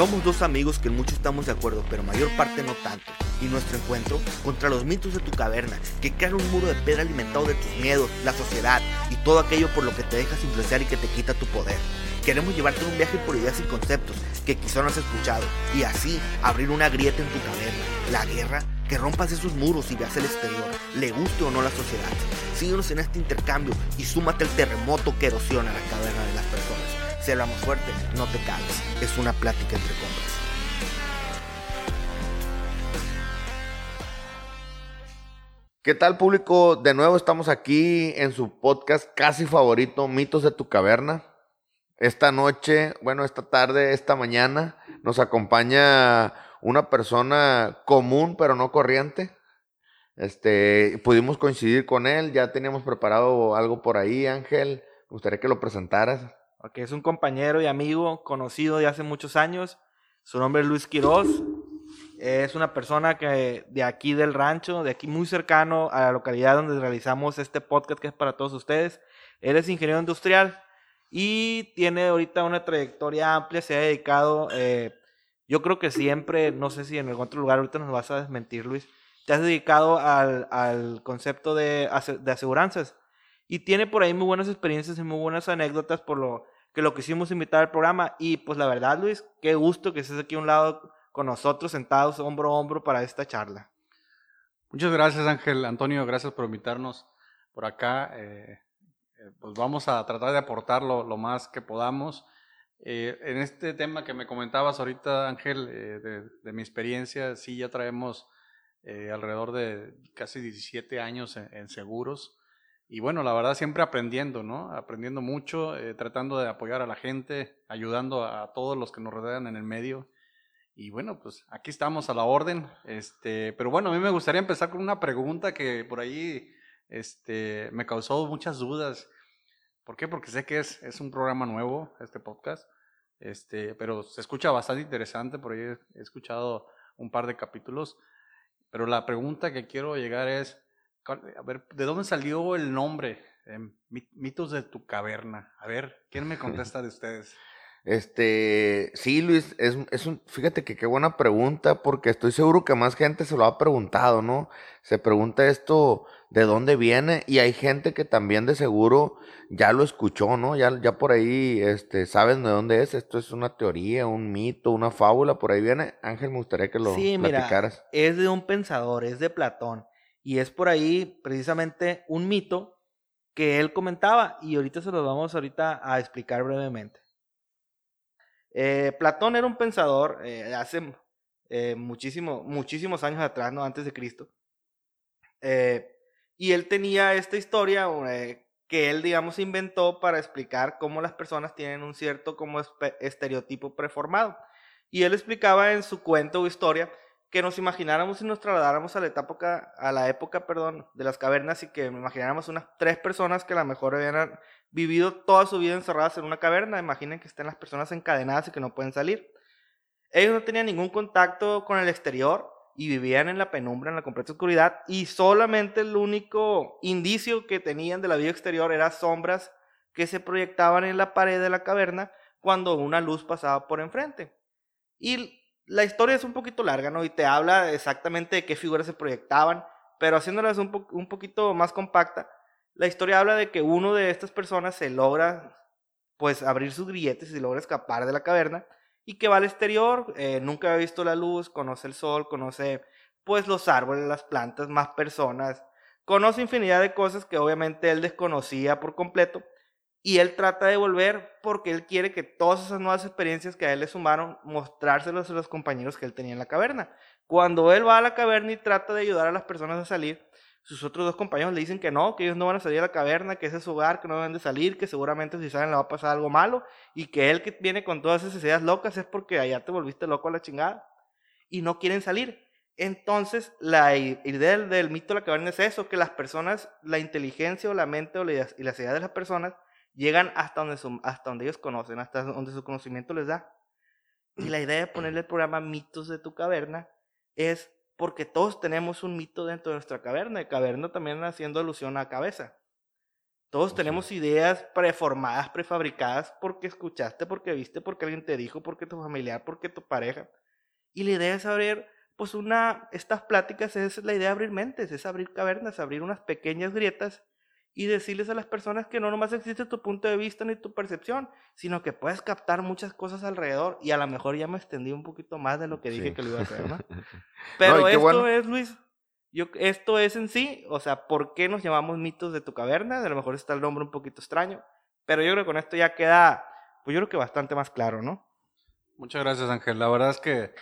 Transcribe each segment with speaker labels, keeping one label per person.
Speaker 1: Somos dos amigos que en mucho estamos de acuerdo, pero mayor parte no tanto. Y nuestro encuentro contra los mitos de tu caverna, que crean un muro de piedra alimentado de tus miedos, la sociedad y todo aquello por lo que te dejas influenciar y que te quita tu poder. Queremos llevarte un viaje por ideas y conceptos que quizá no has escuchado y así abrir una grieta en tu caverna. La guerra, que rompas esos muros y veas el exterior, le guste o no la sociedad. Síguenos en este intercambio y súmate al terremoto que erosiona la caverna de las personas. Si hablamos fuerte, no te cagues. Es una plática entre compas. ¿Qué tal público? De nuevo estamos aquí en su podcast casi favorito, Mitos de tu Caverna. Esta noche, bueno, esta tarde, esta mañana, nos acompaña una persona común pero no corriente. Este, pudimos coincidir con él, ya teníamos preparado algo por ahí, Ángel. Me gustaría que lo presentaras.
Speaker 2: Ok, es un compañero y amigo conocido de hace muchos años. Su nombre es Luis Quiroz. Es una persona que de aquí del rancho, de aquí muy cercano a la localidad donde realizamos este podcast que es para todos ustedes. Él es ingeniero industrial y tiene ahorita una trayectoria amplia. Se ha dedicado, eh, yo creo que siempre, no sé si en algún otro lugar, ahorita nos vas a desmentir, Luis, te has dedicado al, al concepto de, de aseguranzas. Y tiene por ahí muy buenas experiencias y muy buenas anécdotas por lo que lo quisimos invitar al programa. Y pues la verdad, Luis, qué gusto que estés aquí a un lado con nosotros, sentados hombro a hombro para esta charla.
Speaker 3: Muchas gracias, Ángel. Antonio, gracias por invitarnos por acá. Eh, eh, pues vamos a tratar de aportar lo, más que podamos. Eh, en este tema que me comentabas ahorita, Ángel, de, mi experiencia, sí, ya traemos alrededor de casi 17 años en seguros. Y bueno, la verdad siempre aprendiendo, ¿no? Aprendiendo mucho, eh, tratando de apoyar a la gente, ayudando a, todos los que nos rodean en el medio. Y bueno, pues aquí estamos a la orden. Este, pero bueno, a mí me gustaría empezar con una pregunta que por ahí este, me causó muchas dudas. ¿Por qué? Porque sé que es, es un programa nuevo, este podcast. Este, pero se escucha bastante interesante, por ahí he escuchado un par de capítulos. Pero la pregunta que quiero llegar es, a ver, ¿de dónde salió el nombre? mitos de tu caverna. A ver, ¿quién me contesta de ustedes?
Speaker 1: Este, sí, Luis, es, es, un, fíjate que qué buena pregunta, porque estoy seguro que más gente se lo ha preguntado, ¿no? Se pregunta esto, ¿de dónde viene? Y hay gente que también de seguro ya lo escuchó, ¿no? Ya, ya por ahí, este, saben de dónde es. Esto es una teoría, un mito, una fábula, por ahí viene. Ángel, me gustaría que lo sí, platicaras.
Speaker 2: Mira, es de un pensador, es de Platón. Y es por ahí precisamente un mito que él comentaba y ahorita se los vamos ahorita a explicar brevemente. Eh, Platón era un pensador eh, hace eh, muchísimo, muchísimos años atrás, ¿no? Antes de Cristo. y él tenía esta historia que él, digamos, inventó para explicar cómo las personas tienen un cierto como estereotipo preformado. Y él explicaba en su cuento o historia que nos imagináramos y nos trasladáramos a la época, a la época perdón, de las cavernas y que imagináramos unas tres personas que a lo mejor habían vivido toda su vida encerradas en una caverna. Imaginen que estén las personas encadenadas y que no pueden salir. Ellos no tenían ningún contacto con el exterior y vivían en la penumbra, en la completa oscuridad, y solamente el único indicio que tenían de la vida exterior eran sombras que se proyectaban en la pared de la caverna cuando una luz pasaba por enfrente. Y la historia es un poquito larga, ¿no? Y te habla exactamente de qué figuras se proyectaban, pero haciéndolas un, poquito más compacta, la historia habla de que uno de estas personas se logra, pues, abrir sus grilletes y logra escapar de la caverna y que va al exterior, eh, nunca ha visto la luz, conoce el sol, conoce, pues, los árboles, las plantas, más personas, conoce infinidad de cosas que obviamente él desconocía por completo y él trata de volver porque él quiere que todas esas nuevas experiencias que a él le sumaron, mostrárselas a los compañeros que él tenía en la caverna. Cuando él va a la caverna y trata de ayudar a las personas a salir, sus otros dos compañeros le dicen que no, que ellos no van a salir a la caverna, que ese es su hogar, que no deben de salir, que seguramente si salen le va a pasar algo malo, y que él que viene con todas esas ideas locas es porque allá te volviste loco a la chingada, y no quieren salir. Entonces, la idea del, mito de la caverna es eso, que las personas, la inteligencia o la mente o y las ideas de las personas llegan hasta donde, hasta donde ellos conocen, hasta donde su conocimiento les da. Y la idea de ponerle el programa Mitos de tu caverna es porque todos tenemos un mito dentro de nuestra caverna, y caverna también haciendo alusión a cabeza. Todos tenemos ideas preformadas, prefabricadas, porque escuchaste, porque viste, porque alguien te dijo, porque tu familiar, porque tu pareja. Y la idea es abrir, pues una, estas pláticas es la idea de abrir mentes, es abrir cavernas, abrir unas pequeñas grietas y decirles a las personas que no nomás existe tu punto de vista ni tu percepción, sino que puedes captar muchas cosas alrededor. Y a lo mejor ya me extendí un poquito más de lo que dije que lo iba a hacer, ¿no? Pero esto es, Luis, yo, esto es en sí, o sea, ¿por qué nos llamamos mitos de tu caverna? A lo mejor está el nombre un poquito extraño, pero yo creo que con esto ya queda, pues yo creo que bastante más claro, ¿no?
Speaker 3: Muchas gracias, Ángel. La verdad es que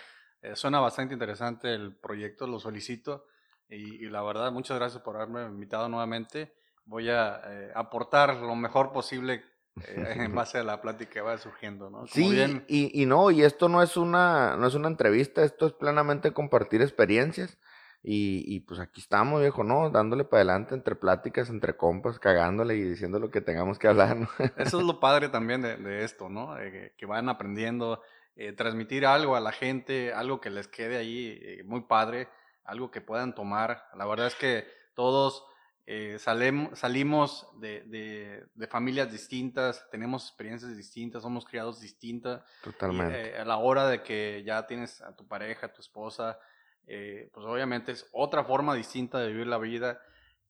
Speaker 3: eh, suena bastante interesante el proyecto, lo solicito. Y, la verdad, muchas gracias por haberme invitado nuevamente. Voy a eh, aportar lo mejor posible eh, en base a la plática que va surgiendo, ¿no?
Speaker 1: sí, y, y, no, y esto no es, una, no es una entrevista, esto es plenamente compartir experiencias. Y, pues aquí estamos, viejo, ¿no? Dándole para adelante entre pláticas, entre compas, cagándole y diciendo lo que tengamos que hablar, ¿no?
Speaker 3: Eso es lo padre también de, esto, ¿no? que van aprendiendo, eh, transmitir algo a la gente, algo que les quede ahí muy padre, algo que puedan tomar. La verdad es que todos eh, salimos de, familias distintas, tenemos experiencias distintas, somos criados distintas.
Speaker 1: Totalmente.
Speaker 3: a la hora de que ya tienes a tu pareja, a tu esposa, pues obviamente es otra forma distinta de vivir la vida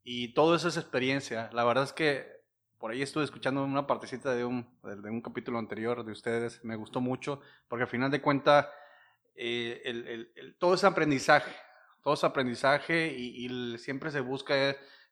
Speaker 3: y todo eso es experiencia. La verdad es que por ahí estuve escuchando una partecita de un, de un capítulo anterior de ustedes, me gustó mucho, porque al final de cuentas, eh, el, todo ese aprendizaje, todo ese aprendizaje y, siempre se busca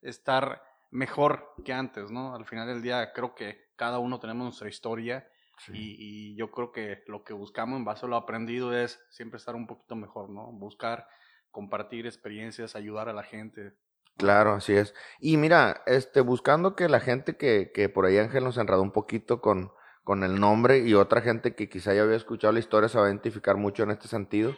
Speaker 3: estar mejor que antes, ¿no? Al final del día creo que cada uno tenemos nuestra historia y, y, yo creo que lo que buscamos en base a lo aprendido es siempre estar un poquito mejor, ¿no? Buscar compartir experiencias, ayudar a la gente,
Speaker 1: Claro, así es. Y mira, este, buscando que la gente que, que por ahí Ángel nos enredó un poquito con, con el nombre y otra gente que quizá ya había escuchado la historia se va a identificar mucho en este sentido.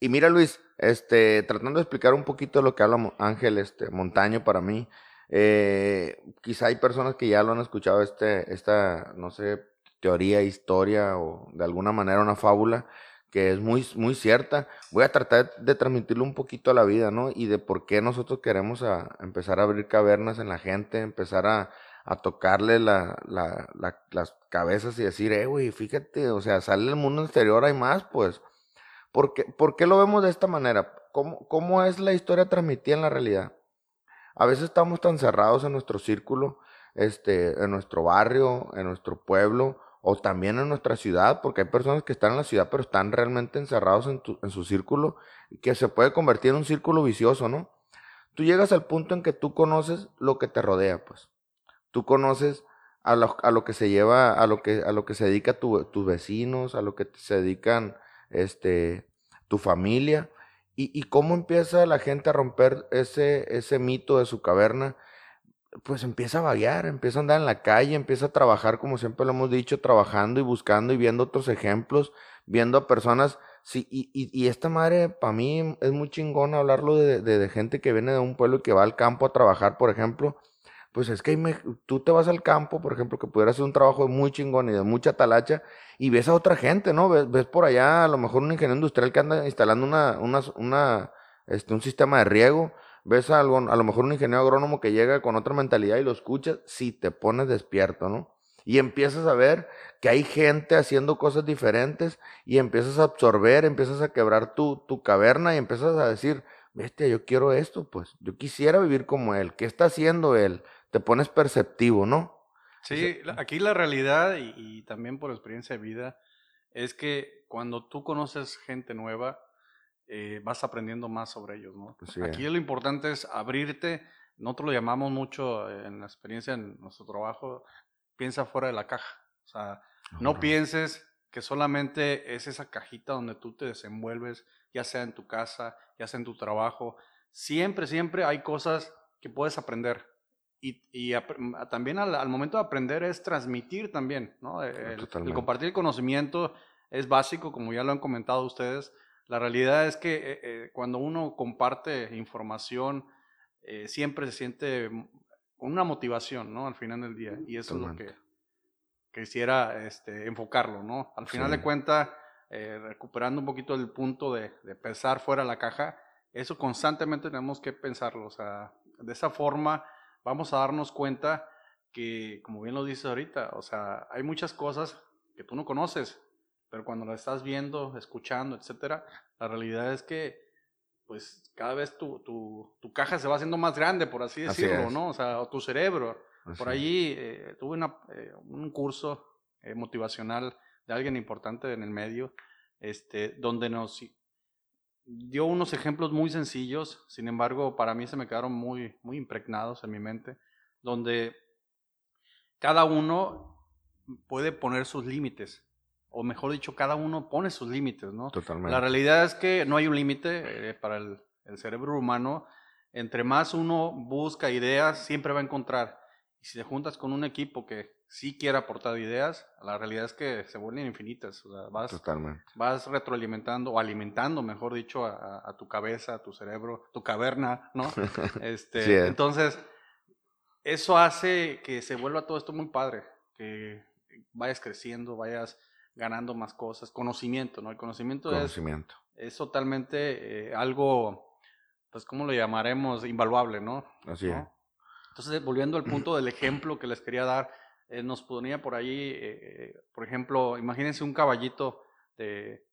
Speaker 1: Y mira, Luis, este, tratando de explicar un poquito lo que habla Ángel este, Montaño para mí, eh, quizá hay personas que ya lo han escuchado, este, esta, no sé, teoría, historia o de alguna manera una fábula que es muy, muy cierta. Voy a tratar de transmitirlo un poquito a la vida, ¿no? Y de por qué nosotros queremos empezar a abrir cavernas en la gente, empezar a, tocarle la, la, las cabezas y decir, eh, güey, fíjate, o sea, sale el mundo exterior, hay más, pues. ¿Por qué, ¿Por qué lo vemos de esta manera? ¿Cómo, ¿Cómo es la historia transmitida en la realidad? A veces estamos tan cerrados en nuestro círculo, este, en nuestro barrio, en nuestro pueblo, o también en nuestra ciudad, porque hay personas que están en la ciudad pero están realmente encerrados en, su círculo y que se puede convertir en un círculo vicioso, ¿no? Tú llegas al punto en que tú conoces lo que te rodea, pues. Tú conoces a lo, que se lleva, a lo que, a lo que se dedica tus vecinos, a lo que se dedican este, tu familia, y, y cómo empieza la gente a romper ese, ese mito de su caverna pues empieza a vaguear, empieza a andar en la calle, empieza a trabajar, como siempre lo hemos dicho, trabajando y buscando y viendo otros ejemplos, viendo a personas. Sí, y, y, esta madre, para mí, es muy chingón hablarlo de, de, gente que viene de un pueblo y que va al campo a trabajar, por ejemplo. Pues es que tú te vas al campo, por ejemplo, que pudieras hacer un trabajo muy chingón y de mucha talacha, y ves a otra gente, ¿no? Ves, ves por allá a lo mejor un ingeniero industrial que anda instalando una, una, una, este, un sistema de riego, ves a, algo, a lo mejor un ingeniero agrónomo que llega con otra mentalidad y lo escuchas, sí te pones despierto, ¿no? Y empiezas a ver que hay gente haciendo cosas diferentes y empiezas a absorber, empiezas a quebrar tu, tu caverna y empiezas a decir, bestia, yo quiero esto, pues yo quisiera vivir como él, ¿qué está haciendo él? Te pones perceptivo, ¿no?
Speaker 3: Sí, aquí la realidad y, y también por experiencia de vida es que cuando tú conoces gente nueva, eh, vas aprendiendo más sobre ellos, ¿no? Aquí lo importante es abrirte, nosotros lo llamamos mucho en la experiencia en nuestro trabajo, piensa fuera de la caja, o sea, no pienses que solamente es esa cajita donde tú te desenvuelves, ya sea en tu casa, ya sea en tu trabajo, siempre, siempre hay cosas que puedes aprender. Y, y también al, momento de aprender es transmitir también, ¿no? el compartir el conocimiento es básico, como ya lo han comentado ustedes, la realidad es que eh, eh, cuando uno comparte información, eh, siempre se siente con una motivación, ¿no? Al final del día. Y eso es lo que quisiera este, enfocarlo, ¿no? Al final de cuentas, recuperando un poquito el punto de, de, pensar fuera de la caja, eso constantemente tenemos que pensarlo. O sea, de esa forma vamos a darnos cuenta que, como bien lo dices ahorita, o sea, hay muchas cosas que tú no conoces, pero cuando las estás viendo, escuchando, etcétera, la realidad es que, pues, cada vez tu, tu, tu caja se va haciendo más grande, por así
Speaker 1: Así
Speaker 3: decirlo,
Speaker 1: es.
Speaker 3: ¿no? O sea, o tu cerebro. Por
Speaker 1: Así.
Speaker 3: allí eh, tuve una, eh, un curso eh, motivacional de alguien importante en el medio, este, donde nos dio unos ejemplos muy sencillos, sin embargo, para mí se me quedaron muy, muy impregnados en mi mente, donde cada uno puede poner sus límites, o mejor dicho, cada uno pone sus límites, ¿no?
Speaker 1: Totalmente.
Speaker 3: La realidad es que no hay un límite eh, para el, el cerebro humano. Entre más uno busca ideas, siempre va a encontrar. Si te juntas con un equipo que sí quiere aportar ideas, la realidad es que se vuelven infinitas. O sea, vas,
Speaker 1: Totalmente.
Speaker 3: vas retroalimentando o alimentando, mejor dicho, a, tu cabeza, a tu cerebro, tu caverna, ¿no? Este,
Speaker 1: Sí es.
Speaker 3: entonces, eso hace que se vuelva todo esto muy padre, que vayas creciendo, vayas ganando más cosas, conocimiento, ¿no? El conocimiento es, es totalmente eh, algo, pues, ¿cómo lo llamaremos? Invaluable, ¿no?
Speaker 1: Así
Speaker 3: ¿no?
Speaker 1: es.
Speaker 3: Entonces, volviendo al punto del ejemplo que les quería dar, eh, nos ponía por ahí, eh, por ejemplo, imagínense un caballito de,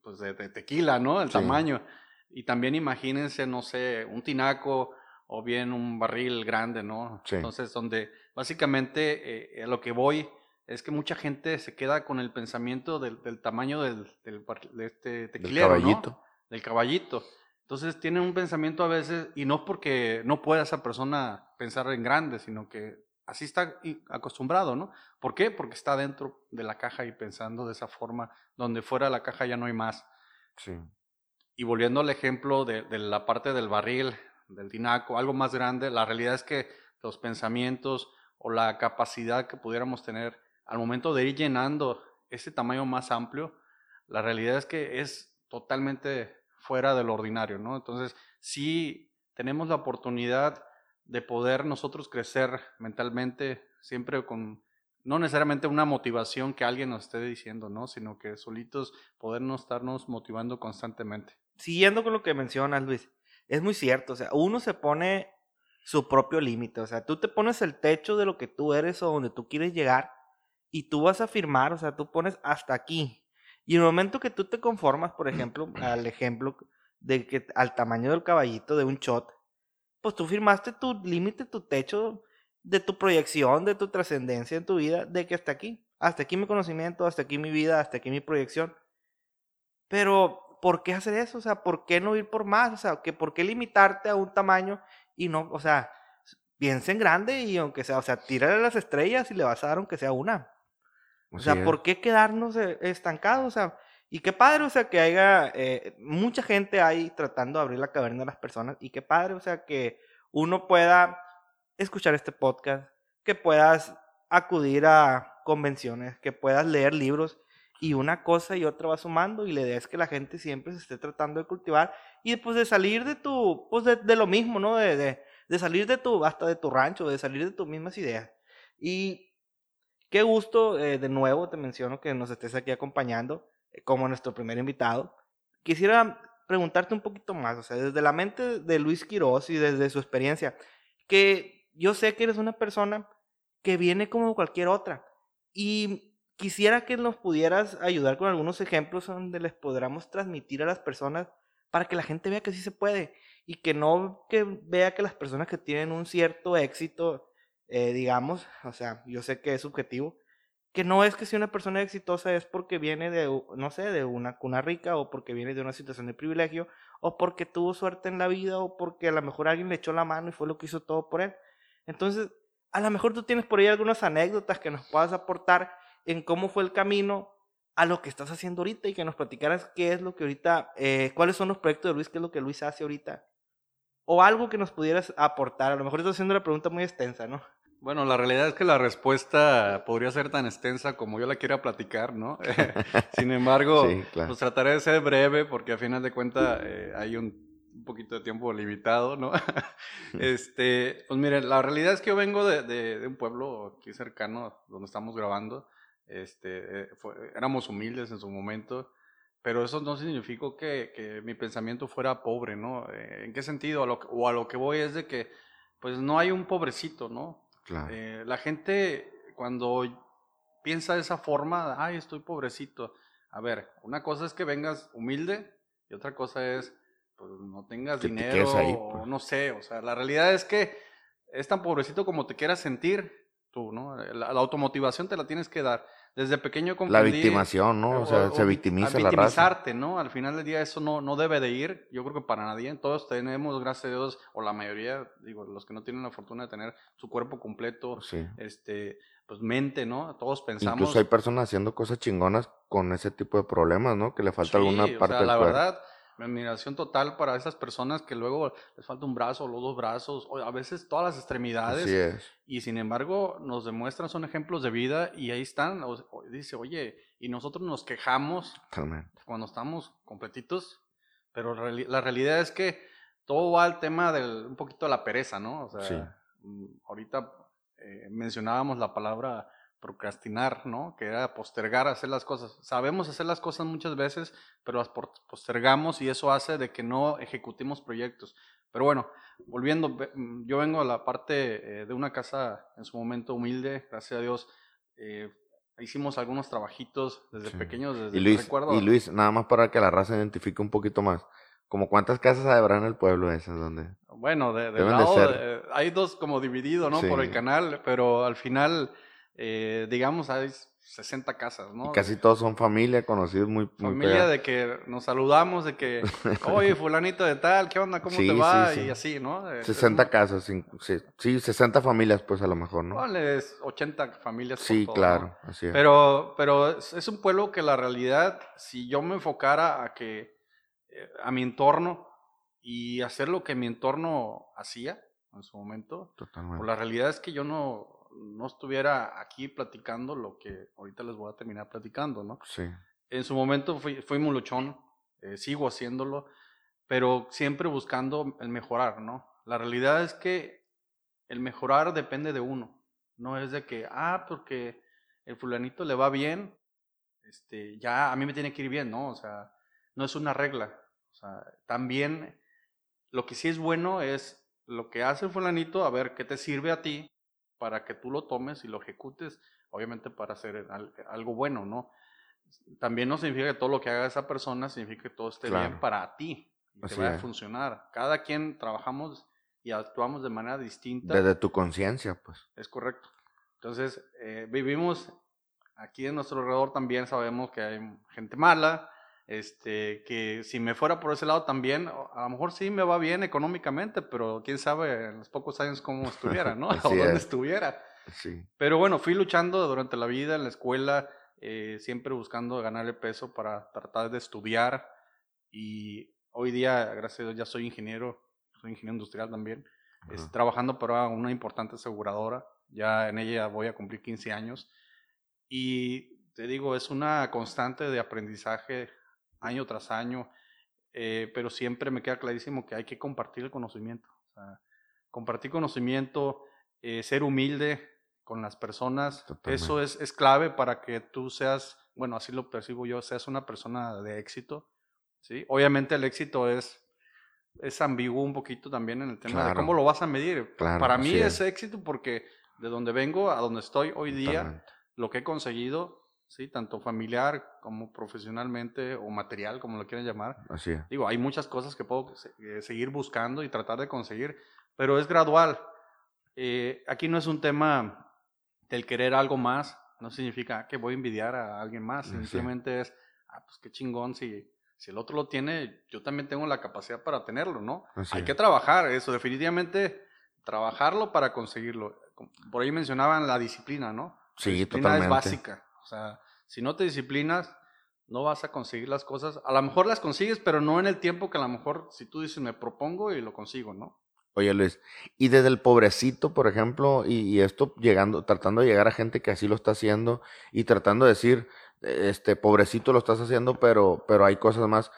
Speaker 3: pues de, de tequila, ¿no? El
Speaker 1: Sí.
Speaker 3: tamaño. Y también imagínense, no sé, un tinaco o bien un barril grande, ¿no?
Speaker 1: Sí.
Speaker 3: Entonces, donde básicamente eh, a lo que voy es que mucha gente se queda con el pensamiento del, del tamaño del, del de este
Speaker 1: Del
Speaker 3: tequilero, ¿no?
Speaker 1: caballito.
Speaker 3: del caballito. Entonces tienen un pensamiento a veces, y no porque no pueda esa persona pensar en grande, sino que así está acostumbrado, ¿no? ¿Por qué? Porque está dentro de la caja y pensando de esa forma, donde fuera de la caja ya no hay más.
Speaker 1: Sí.
Speaker 3: Y volviendo al ejemplo de, de la parte del barril, del tinaco, algo más grande, la realidad es que los pensamientos o la capacidad que pudiéramos tener al momento de ir llenando ese tamaño más amplio, la realidad es que es totalmente fuera de lo ordinario, ¿no? Entonces, sí tenemos la oportunidad de poder nosotros crecer mentalmente, siempre con, no necesariamente una motivación que alguien nos esté diciendo, ¿no? Sino que solitos podernos estarnos motivando constantemente.
Speaker 2: siguiendo con lo que mencionas, Luis, es muy cierto, o sea, uno se pone su propio límite, o sea, tú te pones el techo de lo que tú eres o donde tú quieres llegar y tú vas a firmar, o sea, tú pones hasta aquí. Y en el momento que tú te conformas, por ejemplo, al ejemplo de que al tamaño del caballito de un shot, pues tú firmaste tu límite, tu techo de tu proyección, de tu trascendencia en tu vida, de que hasta aquí, hasta aquí mi conocimiento, hasta aquí mi vida, hasta aquí mi proyección. Pero, ¿por qué hacer eso? O sea, ¿por qué no ir por más? O sea, que ¿por qué limitarte a un tamaño y no, o sea, piensa en grande y aunque sea, o sea, tírale a las estrellas y le vas a dar aunque sea una. O
Speaker 1: Así
Speaker 2: sea,
Speaker 1: es.
Speaker 2: ¿por qué quedarnos eh, estancados? O sea, y qué padre, o sea, que haya eh, mucha gente ahí tratando de abrir la caverna a las personas. Y qué padre, o sea, que uno pueda escuchar este podcast, que puedas acudir a convenciones, que puedas leer libros. Y una cosa y otra va sumando. Y la idea es que la gente siempre se esté tratando de cultivar. Y pues de salir de tu, pues de, de lo mismo, ¿no? De, de, de salir de tu, hasta de tu rancho, de salir de tus mismas ideas. Y Qué gusto, eh, de nuevo te menciono que nos estés aquí acompañando eh, como nuestro primer invitado. Quisiera preguntarte un poquito más, o sea, desde la mente de Luis Quiroz y desde su experiencia, que yo sé que eres una persona que viene como cualquier otra y quisiera que nos pudieras ayudar con algunos ejemplos donde les podamos transmitir a las personas para que la gente vea que sí se puede y que no que vea que las personas que tienen un cierto éxito eh, digamos, o sea, yo sé que es subjetivo, que no es que si una persona exitosa es porque viene de, no sé, de una cuna rica o porque viene de una situación de privilegio o porque tuvo suerte en la vida o porque a lo mejor alguien le echó la mano y fue lo que hizo todo por él. Entonces, a lo mejor tú tienes por ahí algunas anécdotas que nos puedas aportar en cómo fue el camino a lo que estás haciendo ahorita y que nos platicaras qué es lo que ahorita, eh, cuáles son los proyectos de Luis, qué es lo que Luis hace ahorita. O algo que nos pudieras aportar. A lo mejor estoy haciendo una pregunta muy extensa, ¿no?
Speaker 3: Bueno, la realidad es que la respuesta podría ser tan extensa como yo la quiera platicar, ¿no? Sin embargo,
Speaker 1: Sí, claro.
Speaker 3: pues trataré de ser breve porque a final de cuentas eh, hay un, un poquito de tiempo limitado, ¿no? este, pues miren, la realidad es que yo vengo de, de- de un pueblo aquí cercano donde estamos grabando. Este, eh, fue- éramos humildes en su momento, pero eso no significó que, que mi pensamiento fuera pobre, ¿no? Eh, ¿En qué sentido? A lo que- o a lo que voy es de que, pues no hay un pobrecito, ¿no?
Speaker 1: Claro.
Speaker 3: Eh, la gente cuando piensa de esa forma, ay, estoy pobrecito. A ver, una cosa es que vengas humilde y otra cosa es, pues no tengas
Speaker 1: Que
Speaker 3: dinero
Speaker 1: ahí,
Speaker 3: o
Speaker 1: pues.
Speaker 3: no sé. O sea, la realidad es que es tan pobrecito como te quieras sentir tú, ¿no? La, la automotivación te la tienes que dar. Desde pequeño
Speaker 1: La
Speaker 3: comprendí...
Speaker 1: victimación, ¿no? O sea, se
Speaker 3: vi-
Speaker 1: victimiza la raza.
Speaker 3: victimizarte, ¿no? Al final del día eso no, no debe de ir, yo creo que para nadie. Todos tenemos, gracias a Dios, o la mayoría, digo, los que no tienen la fortuna de tener su cuerpo completo,
Speaker 1: Sí.
Speaker 3: este, pues mente, ¿no? Todos pensamos...
Speaker 1: Incluso hay personas haciendo cosas chingonas con ese tipo de problemas, ¿no? Que le falta alguna
Speaker 3: Sí, o
Speaker 1: parte
Speaker 3: sea, la verdad, mi admiración total para esas personas que luego les falta un brazo los dos brazos, o a veces todas las extremidades,
Speaker 1: Así es.
Speaker 3: y sin embargo nos demuestran, son ejemplos de vida y ahí están, o- o dice, oye, y nosotros nos quejamos
Speaker 1: Totalmente.
Speaker 3: cuando estamos completitos, pero reali- la realidad es que todo va al tema del un poquito de la pereza, ¿no? O sea,
Speaker 1: Sí.
Speaker 3: mm, ahorita eh, mencionábamos la palabra procrastinar, ¿no? Que era postergar hacer las cosas. Sabemos hacer las cosas muchas veces, pero las postergamos y eso hace de que no ejecutemos proyectos. Pero bueno, volviendo, mm, yo vengo a la parte eh, de una casa en su momento humilde, gracias a Dios. eh, hicimos algunos trabajitos desde
Speaker 1: Sí.
Speaker 3: pequeños, desde
Speaker 1: Y
Speaker 3: que
Speaker 1: Luis,
Speaker 3: recuerdo.
Speaker 1: y Luis, nada más para que la raza identifique un poquito más. Como cuántas casas habrá en el pueblo esas donde.
Speaker 3: Bueno, de,
Speaker 1: de
Speaker 3: lado, de- hay dos como dividido, ¿no? Por el
Speaker 1: Sí.
Speaker 3: canal, pero al final, eh, digamos, hay 60 casas, ¿no?
Speaker 1: Y casi todos son familia, conocidos muy, muy
Speaker 3: Familia
Speaker 1: pegados.
Speaker 3: de que nos saludamos, de que, oye, fulanito de tal, ¿qué onda? ¿Cómo
Speaker 1: Sí,
Speaker 3: te va?
Speaker 1: sí, sí.
Speaker 3: Y así, ¿no? Eh, es
Speaker 1: 60
Speaker 3: un-
Speaker 1: casas, sí, sí, 60 familias, pues a lo mejor, ¿no?
Speaker 3: ponle 80 familias.
Speaker 1: Sí,
Speaker 3: todo,
Speaker 1: claro,
Speaker 3: ¿no?
Speaker 1: así es.
Speaker 3: Pero, pero es, es un pueblo que la realidad, si yo me enfocara a que, eh, a mi entorno y hacer lo que mi entorno hacía en su momento,
Speaker 1: Totalmente.
Speaker 3: Pues la realidad es que yo no, no estuviera aquí platicando lo que ahorita les voy a terminar platicando, ¿no?
Speaker 1: Sí,
Speaker 3: En su momento fui, fui muy luchón, eh, sigo haciéndolo, pero siempre buscando el mejorar, ¿no? La realidad es que el mejorar depende de uno, no es de que, ah, porque el fulanito le va bien, este, ya a mí me tiene que ir bien, ¿no? O sea, no es una regla. O sea, también lo que sí es bueno es lo que hace el fulanito, a ver qué te sirve a ti para que tú lo tomes y lo ejecutes, obviamente para hacer al- algo bueno, ¿no? También no significa que todo lo que haga esa persona significa que todo esté bien
Speaker 1: Claro.
Speaker 3: para ti y te
Speaker 1: Así
Speaker 3: vaya a funcionar. Cada quien trabajamos y actuamos de manera distinta.
Speaker 1: desde tu conciencia, pues.
Speaker 3: Es correcto. Entonces, eh, vivimos aquí en nuestro alrededor también sabemos que hay gente mala, este, que si me fuera por ese lado también, a lo mejor sí me va bien económicamente, pero quién sabe en los pocos años cómo estuviera, ¿no? o dónde
Speaker 1: es.
Speaker 3: estuviera.
Speaker 1: Sí,
Speaker 3: Pero bueno, fui luchando durante la vida, en la escuela, eh, siempre buscando ganarle peso para tratar de estudiar. Y hoy día, gracias a Dios, ya soy ingeniero, soy ingeniero industrial también, es- trabajando para una importante aseguradora. Ya en ella voy a cumplir 15 años. Y te digo, es una constante de aprendizaje año tras año, eh, pero siempre me queda clarísimo que hay que compartir el conocimiento. O sea, compartir conocimiento, eh, ser humilde con las personas, eso es, es clave para que tú seas, bueno, así lo percibo yo, seas una persona de éxito. ¿sí? Obviamente el éxito es, es ambiguo un poquito también en el tema de
Speaker 1: Claro.
Speaker 3: cómo lo vas a medir.
Speaker 1: Claro,
Speaker 3: para mí es
Speaker 1: es.
Speaker 3: éxito porque de donde vengo a donde estoy hoy día,
Speaker 1: totalmente.
Speaker 3: lo que he conseguido, ¿sí? tanto familiar como profesionalmente o material, como lo quieran llamar,
Speaker 1: Así es.
Speaker 3: Digo, hay muchas cosas que puedo eh, seguir buscando y tratar de conseguir, pero es gradual. Eh, aquí no es un tema del querer algo más, no significa "Ah, que voy a envidiar a alguien más,
Speaker 1: es.
Speaker 3: simplemente es, ah, pues qué chingón, si, si el otro lo tiene, yo también tengo la capacidad para tenerlo, ¿no?
Speaker 1: Así
Speaker 3: hay
Speaker 1: es.
Speaker 3: que trabajar eso, definitivamente, trabajarlo para conseguirlo. Por ahí mencionaban la disciplina, ¿no? La
Speaker 1: Sí,
Speaker 3: disciplina
Speaker 1: totalmente.
Speaker 3: es básica. O sea, si no te disciplinas, no vas a conseguir las cosas. A lo mejor las consigues, pero no en el tiempo que a lo mejor, si tú dices, me propongo y lo consigo, ¿no?
Speaker 1: Oye Luis, y desde el pobrecito, por ejemplo, y, esto llegando, tratando de llegar a gente que así lo está haciendo y tratando de decir, eh, este, pobrecito lo estás haciendo, pero, pero hay cosas más.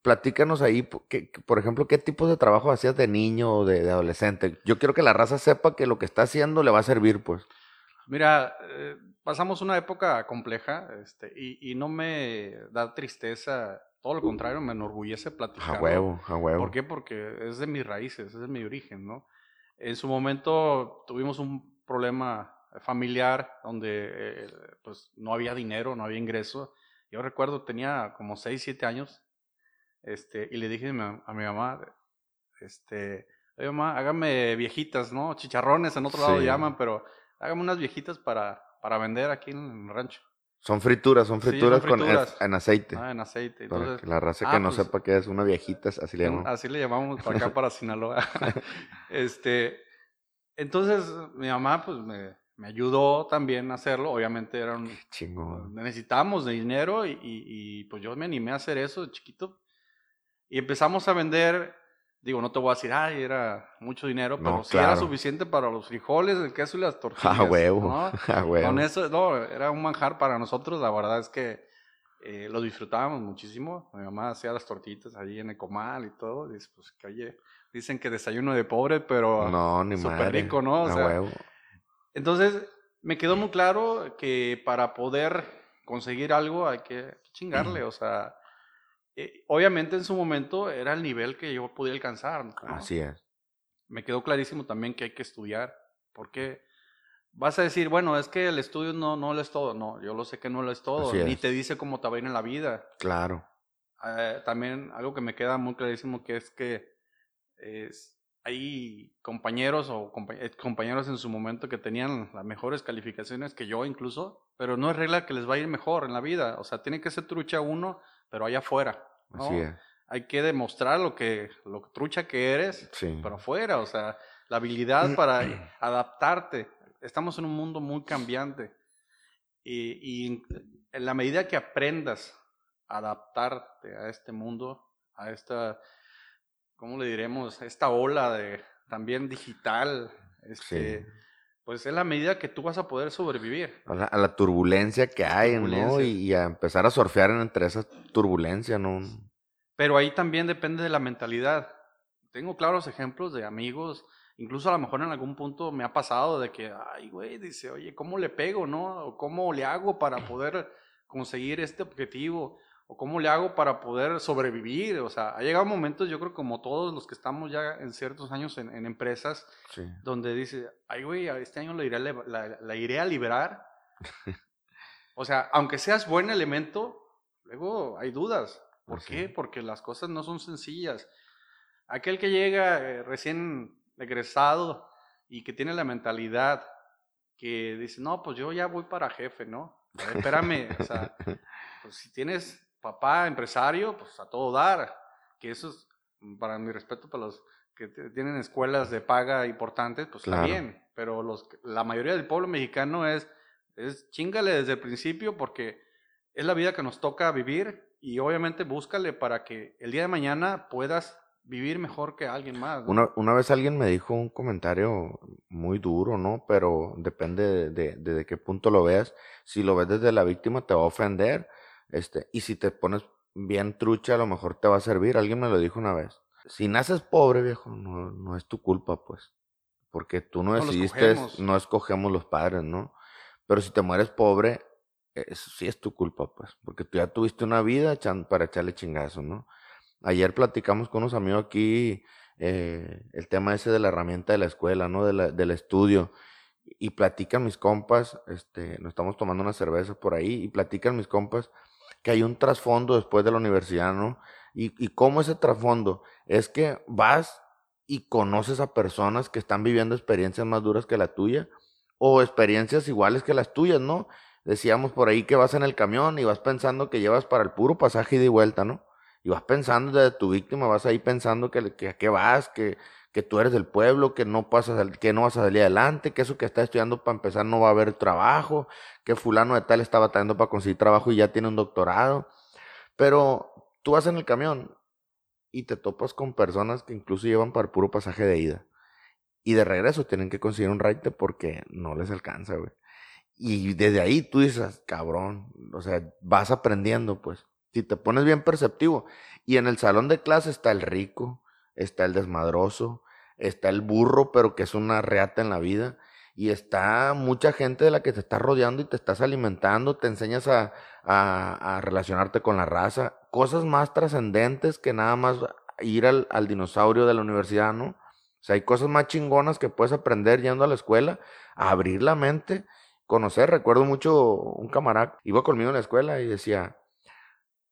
Speaker 1: Platícanos ahí, por ejemplo, qué tipos de trabajo hacías de niño o de, de adolescente. Yo quiero que la raza sepa que lo que está haciendo le va a servir, pues.
Speaker 3: Mira, eh, pasamos una época compleja este, y, y no me da tristeza, todo lo contrario, me enorgullece platicar.
Speaker 1: A huevo, a huevo.
Speaker 3: ¿Por qué? Porque es de mis raíces, es de mi origen, ¿no? En su momento tuvimos un problema familiar donde eh, pues no había dinero, no había ingreso. Yo recuerdo, tenía como 6, 7 años, este, y le dije a mi, mamá, este, Oye, mamá, hágame viejitas, ¿no? Chicharrones en otro lado llaman, pero hágame unas viejitas para, para vender aquí en el rancho.
Speaker 1: Son frituras, son frituras, Con, en aceite.
Speaker 3: Ah, en aceite.
Speaker 1: Entonces, la raza que ah, no pues sepa qué es una viejita, así le llamamos.
Speaker 3: Así le llamamos para acá, para Sinaloa. este, entonces, mi mamá, pues, me, me, ayudó también a hacerlo. Obviamente, era un...
Speaker 1: Chingón.
Speaker 3: Necesitábamos de dinero y, y, pues, yo me animé a hacer eso de chiquito. Y empezamos a vender Digo, no te voy a decir, ay, era mucho dinero, pero sí era suficiente para los frijoles, el queso y las tortillas.
Speaker 1: A huevo, a huevo.
Speaker 3: Con eso, no, era un manjar para nosotros. La verdad es que eh, lo disfrutábamos muchísimo. Mi mamá hacía las tortitas allí en el comal y todo. Dice, pues, que oye, dicen que desayuno de pobre, pero
Speaker 1: no, ni
Speaker 3: súper rico, ¿no? O a huevo. Entonces, me quedó muy claro que para poder conseguir algo hay que chingarle, o sea eh, obviamente en su momento era el nivel que yo podía alcanzar.
Speaker 1: Así es.
Speaker 3: Me quedó clarísimo también que hay que estudiar, porque vas a decir, bueno, es que el estudio no, no lo es todo. No, yo lo sé que no lo es todo, ni te dice cómo te va a ir en la vida.
Speaker 1: Claro.
Speaker 3: Eh, también algo que me queda muy clarísimo que es que es, hay compañeros o eh, compañeros en su momento que tenían las mejores calificaciones que yo incluso, pero no es regla que les va a ir mejor en la vida. O sea, tiene que ser trucha uno pero allá afuera. ¿no? Así es. Hay que demostrar lo que, lo trucha que eres, pero afuera, o sea, la habilidad para adaptarte. Estamos en un mundo muy cambiante y, y en la medida que aprendas a adaptarte a este mundo, a esta, ¿cómo le diremos? Esta ola de también digital, este, pues es la medida que tú vas a poder sobrevivir.
Speaker 1: A la, turbulencia que hay, ¿no? Y, a empezar a surfear entre esa turbulencia, ¿no?
Speaker 3: Pero ahí también depende de la mentalidad. Tengo claros ejemplos de amigos, incluso a lo mejor en algún punto me ha pasado de que, ay, güey, dice, oye, ¿cómo le pego, no? O ¿Cómo le hago para poder conseguir este objetivo? Cómo le hago para poder sobrevivir. O sea, ha llegado momentos, yo creo, como todos los que estamos ya en ciertos años en, empresas, donde dice, ay, güey, este año la iré, la, iré a liberar. o sea, aunque seas buen elemento, luego hay dudas. ¿Por qué? Porque las cosas no son sencillas. Aquel que llega eh, recién egresado y que tiene la mentalidad que dice, no, pues yo ya voy para jefe, ¿no? espérame, o sea, pues si tienes papá empresario, pues a todo dar, que eso es, mm, para mi respeto, para los que tienen escuelas de paga importantes, pues está bien, pero los, la mayoría del pueblo mexicano es, es chingale desde el principio porque es la vida que nos toca vivir y obviamente búscale para que el día de mañana puedas vivir mejor que alguien más.
Speaker 1: Una, una, vez alguien me dijo un comentario muy duro, ¿no? Pero depende de, de, de, qué punto lo veas. Si lo ves desde la víctima te va a ofender este, y si te pones bien trucha, a lo mejor te va a servir. Alguien me lo dijo una vez. Si naces pobre, viejo, no, no es tu culpa, pues. Porque tú no decidiste, no escogemos los padres, ¿no? Pero si te mueres pobre, eso sí es tu culpa, pues. Porque tú ya tuviste una vida para echarle chingazo, ¿no? Ayer platicamos con unos amigos aquí eh, el tema ese de la herramienta de la escuela, ¿no? De la, del estudio. Y platican mis compas, este, nos estamos tomando una cerveza por ahí, y platican mis compas que hay un trasfondo después de la universidad, ¿no? Y, y cómo ese trasfondo es que vas y conoces a personas que están viviendo experiencias más duras que la tuya o experiencias iguales que las tuyas, ¿no? Decíamos por ahí que vas en el camión y vas pensando que llevas para el puro pasaje de vuelta, ¿no? Y vas pensando desde tu víctima, vas ahí pensando que, que a qué vas, que, que tú eres del pueblo, que no, pasas, que no vas a salir adelante, que eso que estás estudiando para empezar no va a haber trabajo, que fulano de tal está batallando para conseguir trabajo y ya tiene un doctorado. Pero tú vas en el camión y te topas con personas que incluso llevan para puro pasaje de ida. Y de regreso tienen que conseguir un raite porque no les alcanza, güey. Y desde ahí tú dices, cabrón, o sea, vas aprendiendo, pues. Si te pones bien perceptivo. Y en el salón de clase está el rico, está el desmadroso, está el burro, pero que es una reata en la vida, y está mucha gente de la que te estás rodeando y te estás alimentando, te enseñas a, a, relacionarte con la raza, cosas más trascendentes que nada más ir al, al, dinosaurio de la universidad, ¿no? O sea, hay cosas más chingonas que puedes aprender yendo a la escuela, a abrir la mente, conocer. Recuerdo mucho un camarada, iba conmigo en la escuela y decía,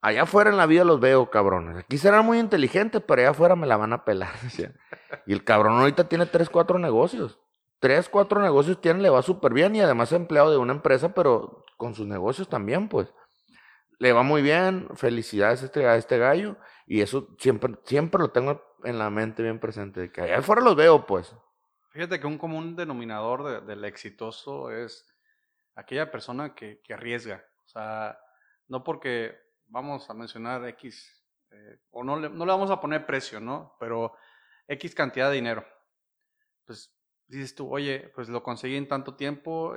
Speaker 1: allá afuera en la vida los veo, cabrones. Aquí serán muy inteligentes, pero allá afuera me la van a pelar. Y el cabrón ahorita tiene tres, cuatro negocios. Tres, cuatro negocios tiene, le va súper bien y además es empleado de una empresa, pero con sus negocios también, pues. Le va muy bien, felicidades a este, este gallo y eso siempre, siempre lo tengo en la mente bien presente, de que allá afuera los veo, pues.
Speaker 3: Fíjate que un común denominador del exitoso es aquella persona que, que, arriesga. O sea, no porque vamos a mencionar X, eh, o no le, no le vamos a poner precio, ¿no? Pero X cantidad de dinero. Pues dices tú, oye, pues lo conseguí en tanto tiempo,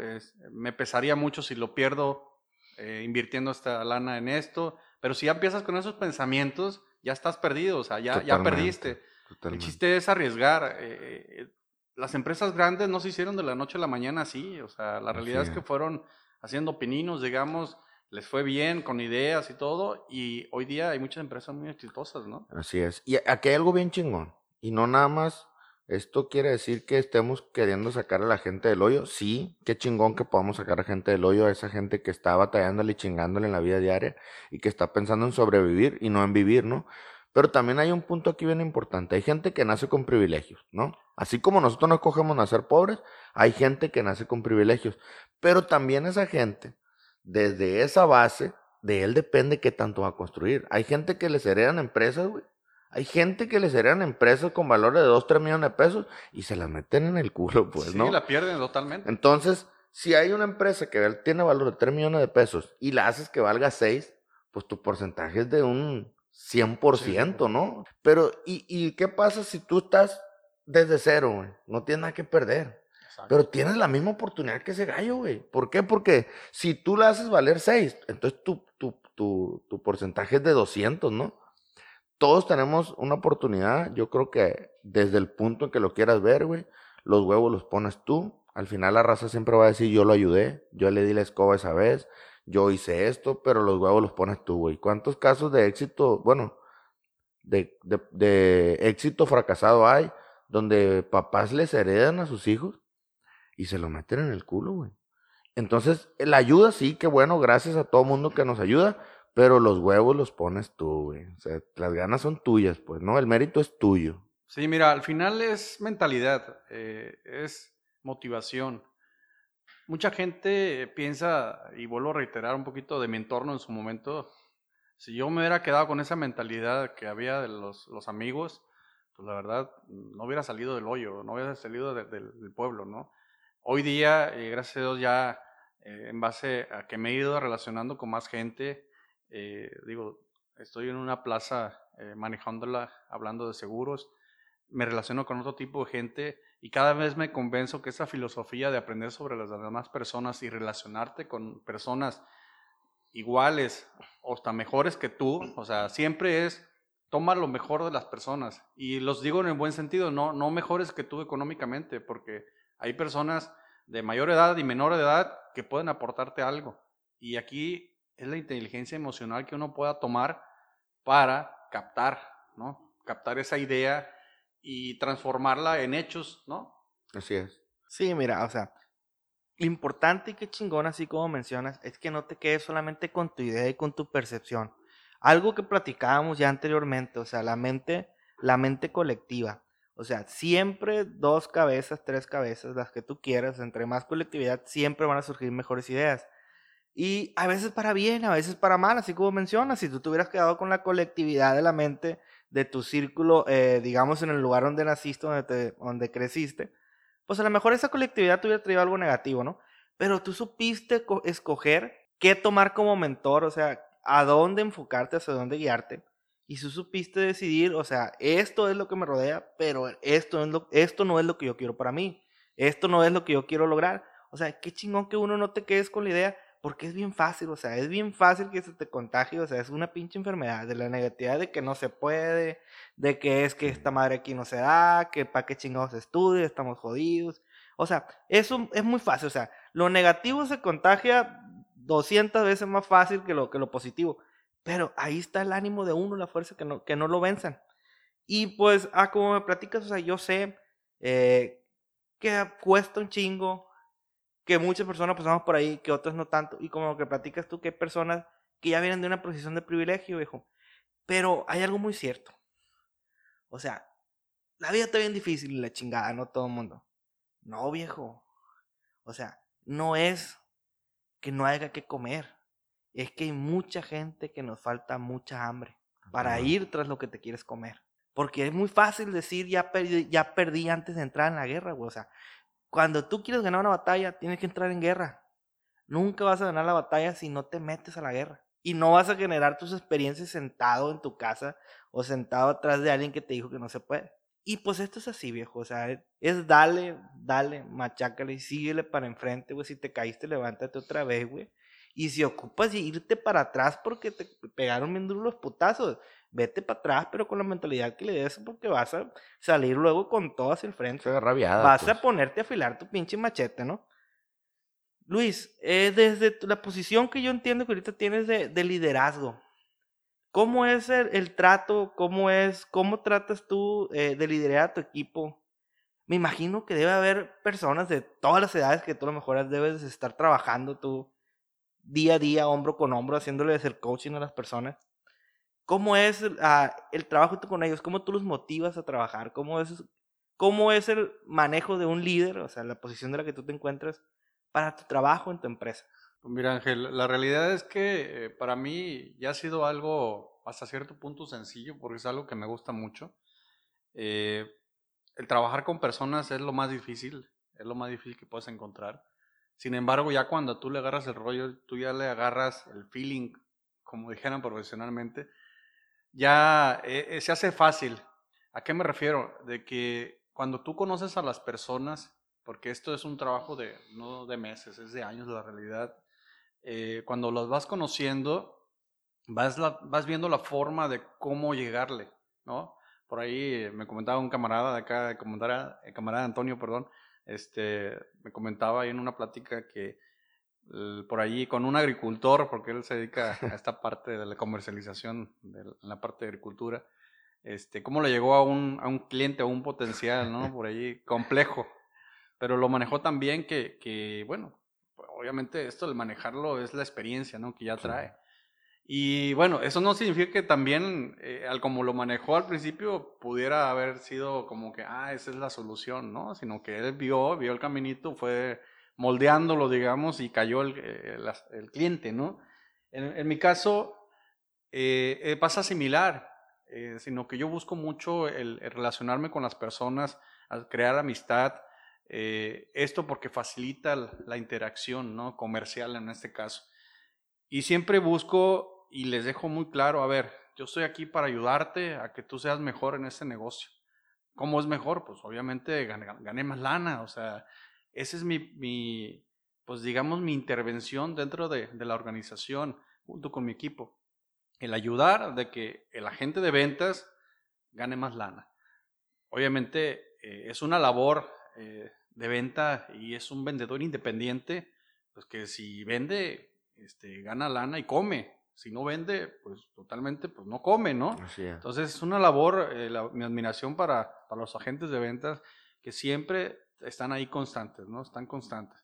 Speaker 3: me pesaría mucho si lo pierdo eh, invirtiendo esta lana en esto, pero si ya empiezas con esos pensamientos, ya estás perdido, o sea, ya, ya perdiste. El chiste es arriesgar. Eh, eh, las empresas grandes no se hicieron de la noche a la mañana así, o sea, la realidad es que fueron haciendo pininos, digamos, les fue bien con ideas y todo, y hoy día hay muchas empresas muy exitosas, ¿no?
Speaker 1: Así es. Y aquí hay algo bien chingón, y no nada más, esto quiere decir que estemos queriendo sacar a la gente del hoyo, sí, qué chingón que podamos sacar a gente del hoyo, a esa gente que está batallándole y chingándole en la vida diaria, y que está pensando en sobrevivir y no en vivir, ¿no? Pero también hay un punto aquí bien importante. Hay gente que nace con privilegios, ¿no? Así como nosotros no escogemos nacer pobres, hay gente que nace con privilegios. Pero también esa gente, desde esa base, de él depende qué tanto va a construir. Hay gente que les heredan empresas, güey. Hay gente que les heredan empresas con valores de 2, 3 millones de pesos y se las meten en el culo, pues, ¿no?
Speaker 3: Sí, la pierden totalmente.
Speaker 1: Entonces, si hay una empresa que tiene valor de 3 millones de pesos y la haces que valga 6, pues tu porcentaje es de un 100%, ¿no? Pero, ¿y, ¿y qué pasa si tú estás desde cero, güey? No tienes nada que perder. Pero tienes la misma oportunidad que ese gallo, güey. ¿Por qué? Porque si tú la haces valer 6, entonces tu, tu, tu, tu, porcentaje es de 200, ¿no? Todos tenemos una oportunidad. Yo creo que desde el punto en que lo quieras ver, güey, los huevos los pones tú. Al final la raza siempre va a decir, yo lo ayudé, yo le di la escoba esa vez, yo hice esto, pero los huevos los pones tú, güey. ¿Cuántos casos de éxito, bueno, de, de, éxito fracasado hay donde papás les heredan a sus hijos y se lo meten en el culo, güey? Entonces, la ayuda sí, que bueno, gracias a todo mundo que nos ayuda, pero los huevos los pones tú, güey. O sea, las ganas son tuyas, pues, ¿no? El mérito es tuyo.
Speaker 3: Sí, mira, al final es mentalidad, eh, es motivación mucha gente piensa, y vuelvo a reiterar un poquito de mi entorno en su momento, si yo me hubiera quedado con esa mentalidad que había de los, los amigos, pues la verdad no hubiera salido del hoyo, no hubiera salido del pueblo, ¿no? Hoy día, eh, gracias a Dios, ya eh, en base a que me he ido relacionando con más gente, eh, digo, estoy en una plaza manejándola, hablando de seguros, me relaciono con otro tipo de gente y cada vez me convenzo que esa filosofía de aprender sobre las demás personas y relacionarte con personas iguales o hasta mejores que tú, o sea, siempre es tomar lo mejor de las personas. Y los digo en el buen sentido, no, no mejores que tú económicamente, porque hay personas de mayor edad y menor edad que pueden aportarte algo. Y aquí es la inteligencia emocional que uno pueda tomar para captar, ¿no? Captar esa idea y transformarla en hechos, ¿no?
Speaker 1: Así es.
Speaker 2: Sí, mira, o sea, lo importante y qué chingón, así como mencionas, es que no te quedes solamente con tu idea y con tu percepción. Algo que platicábamos ya anteriormente, o sea, la mente, la mente colectiva. O sea, siempre dos cabezas, tres cabezas, las que tú quieras, entre más colectividad, siempre van a surgir mejores ideas. Y a veces para bien, a veces para mal, así como mencionas, si tú te hubieras quedado con la colectividad de la mente, de tu círculo, eh, digamos, en el lugar donde naciste, donde, donde creciste, pues a lo mejor esa colectividad te hubiera traído algo negativo, ¿no? Pero tú supiste escoger qué tomar como mentor, o sea, a dónde enfocarte, hacia dónde guiarte. Y tú supiste decidir, o sea, esto es lo que me rodea, pero esto, es lo, esto no es lo que yo quiero para mí. Esto no es lo que yo quiero lograr. O sea, qué chingón que uno no te quedes con la idea, porque es bien fácil, o sea, es bien fácil que se te contagie, o sea, es una pinche enfermedad, de la negatividad de que no se puede, de que es que esta madre aquí no se da, que para qué chingados estudia, estamos jodidos. O sea, eso es muy fácil, o sea, lo negativo se contagia 200 veces más fácil que lo, que lo positivo, pero ahí está el ánimo de uno, la fuerza que no, que no lo venzan. Y pues, ah, como me platicas, o sea, yo sé eh, que cuesta un chingo, que muchas personas pasamos por ahí, que otras no tanto, y como que platicas tú, que hay personas que ya vienen de una posición de privilegio, viejo. Pero hay algo muy cierto. O sea, la vida está bien difícil la chingada, no todo el mundo. No, viejo. O sea, no es que no haya que comer. Es que hay mucha gente que nos falta mucha hambre para ir tras lo que te quieres comer. Porque es muy fácil decir, ya perdí, ya perdí antes de entrar en la guerra, güey. O sea, cuando tú quieres ganar una batalla, tienes que entrar en guerra. Nunca vas a ganar la batalla si no te metes a la guerra. Y no vas a generar tus experiencias sentado en tu casa o sentado atrás de alguien que te dijo que no se puede. Y pues esto es así, viejo. O sea, es dale, dale, machácale y síguele para enfrente, güey. Si te caíste, levántate otra vez, güey. Y si ocupas irte para atrás porque te pegaron bien duros los putazos, vete para atrás, pero con la mentalidad que le des, porque vas a salir luego con todo hacia el frente. vas a pues. ponerte a afilar tu pinche machete, ¿no? Luis, eh, desde la posición que yo entiendo que ahorita tienes de, de liderazgo, ¿cómo es el, trato? ¿Cómo es, cómo tratas tú eh, de liderar a tu equipo? Me imagino que debe haber personas de todas las edades que tú a lo mejor debes estar trabajando tú día a día, hombro con hombro, haciéndoles el coaching a las personas. ¿Cómo es ah, el trabajo con ellos? ¿Cómo tú los motivas a trabajar? ¿Cómo es, ¿Cómo es el manejo de un líder, o sea, la posición de la que tú te encuentras para tu trabajo en tu empresa?
Speaker 3: Pues mira, Ángel, la realidad es que eh, para mí ya ha sido algo hasta cierto punto sencillo, porque es algo que me gusta mucho. Eh, el trabajar con personas es lo más difícil, es lo más difícil que puedes encontrar. Sin embargo, ya cuando tú le agarras el rollo, tú ya le agarras el feeling, como dijeran profesionalmente, ya eh, se hace fácil. ¿A qué me refiero? De que cuando tú conoces a las personas, porque esto es un trabajo de no de meses, es de años la realidad, eh, cuando las vas conociendo, vas, vas viendo la forma de cómo llegarle, ¿no? Por ahí me comentaba un camarada de acá, camarada, camarada Antonio, perdón, este, me comentaba ahí en una plática que por allí con un agricultor, porque él se dedica a esta parte de la comercialización, de la parte de agricultura, este, cómo le llegó a un, a un cliente, a un potencial, ¿no? Por allí, complejo, pero lo manejó tan bien que, que, bueno, obviamente esto de manejarlo es la experiencia, ¿no? Que ya trae. Y bueno, eso no significa que también, eh, al como lo manejó al principio, pudiera haber sido como que, ah, esa es la solución, ¿no? Sino que él vio, vio el caminito, fue moldeándolo, digamos, y cayó el, eh, el, cliente, ¿no? En, mi caso, eh, eh, pasa similar, sino que yo busco mucho el, relacionarme con las personas, crear amistad, esto porque facilita la interacción, ¿no? Comercial en este caso. Y siempre busco y les dejo muy claro, a ver, yo estoy aquí para ayudarte a que tú seas mejor en este negocio. ¿Cómo es mejor? Pues obviamente gané, más lana, o sea, esa es mi, pues digamos, mi intervención dentro de, la organización junto con mi equipo. El ayudar de que el agente de ventas gane más lana. Obviamente eh, es una labor eh, de venta y es un vendedor independiente, pues que si vende este, gana lana y come. Si no vende, pues totalmente, pues no come, ¿no? Entonces es una labor, eh, mi admiración para, para, los agentes de ventas que siempre están ahí constantes, ¿no? Están constantes.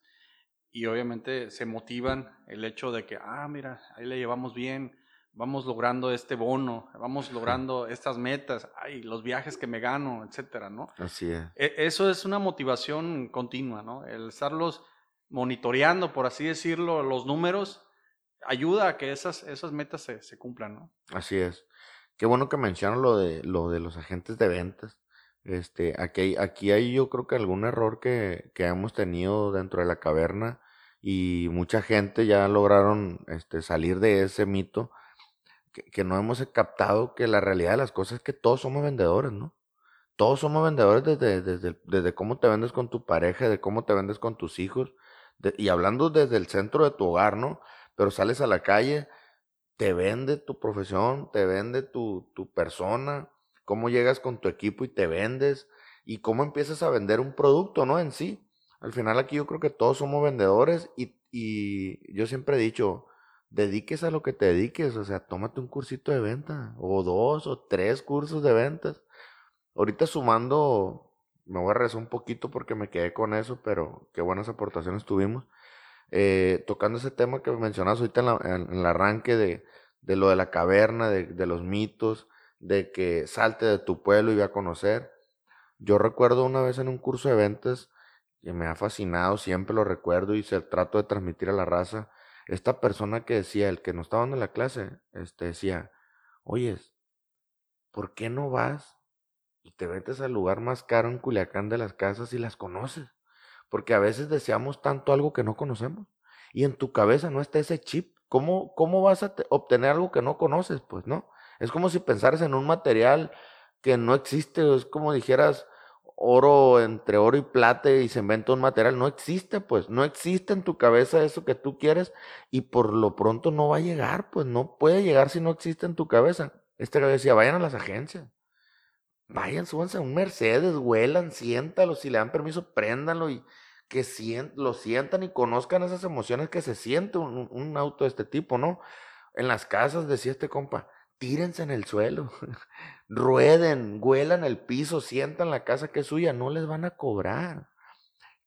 Speaker 3: Y obviamente se motivan el hecho de que, ah, mira, ahí le llevamos bien, vamos logrando este bono, vamos logrando estas metas, ay, los viajes que me gano, etcétera, ¿no?
Speaker 1: Así es.
Speaker 3: E, eso es una motivación continua, ¿no? El estarlos monitoreando, por así decirlo, los números, ayuda a que esas, esas metas se, se cumplan, ¿no?
Speaker 1: Así es. Qué bueno que mencionan lo de, lo de los agentes de ventas. Este, aquí hay, aquí hay yo creo que algún error que, que hemos tenido dentro de la caverna y mucha gente ya lograron este, salir de ese mito que, que no hemos captado que la realidad de las cosas es que todos somos vendedores, ¿no? Todos somos vendedores desde, desde, desde cómo te vendes con tu pareja, de cómo te vendes con tus hijos, y hablando desde el centro de tu hogar, ¿no? Pero sales a la calle, te vende tu profesión, te vende tu, tu persona, cómo llegas con tu equipo y te vendes, y cómo empiezas a vender un producto, ¿no? En sí. Al final aquí yo creo que todos somos vendedores y, y yo siempre he dicho, dediques a lo que te dediques, o sea, tómate un cursito de venta, o dos, o tres cursos de ventas. Ahorita sumando me voy a regresar un poquito porque me quedé con eso, pero qué buenas aportaciones tuvimos. Eh, tocando ese tema que mencionas ahorita en, el arranque de, de, lo de la caverna, de, de, los mitos, de que salte de tu pueblo y ve a conocer. Yo recuerdo una vez en un curso de ventas que me ha fascinado, siempre lo recuerdo y se trato de transmitir a la raza. Esta persona que decía, el que nos estaba dando la clase, este decía, oyes, ¿por qué no vas y te metes al lugar más caro en Culiacán de las casas y las conoces? Porque a veces deseamos tanto algo que no conocemos y en tu cabeza no está ese chip. ¿Cómo, cómo vas a obtener algo que no conoces? Pues no. Es como si pensaras en un material que no existe, es como dijeras oro entre oro y plata y se inventa un material. No existe, pues, no existe en tu cabeza eso que tú quieres y por lo pronto no va a llegar, pues no puede llegar si no existe en tu cabeza. Este decía, vayan a las agencias. Vayan, súbanse a un Mercedes, huelan, siéntalo, si le dan permiso, préndanlo y que lo sientan y conozcan esas emociones que se siente un, un, auto de este tipo, ¿no? En las casas, decía este compa, tírense en el suelo, rueden, huelan el piso, sientan la casa que es suya, no les van a cobrar.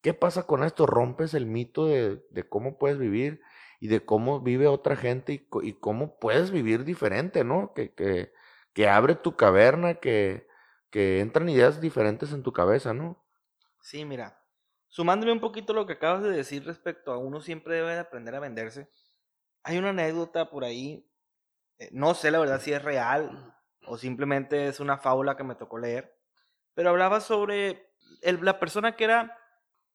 Speaker 1: ¿Qué pasa con esto? Rompes el mito de, de cómo puedes vivir y de cómo vive otra gente y, y cómo puedes vivir diferente, ¿no? Que, que, que, abre tu caverna, que, que entran ideas diferentes en tu cabeza, ¿no?
Speaker 2: Sí, mira, sumándome un poquito lo que acabas de decir respecto a uno siempre debe de aprender a venderse, hay una anécdota por ahí, eh, no sé la verdad si es real o simplemente es una fábula que me tocó leer, pero hablaba sobre la persona que era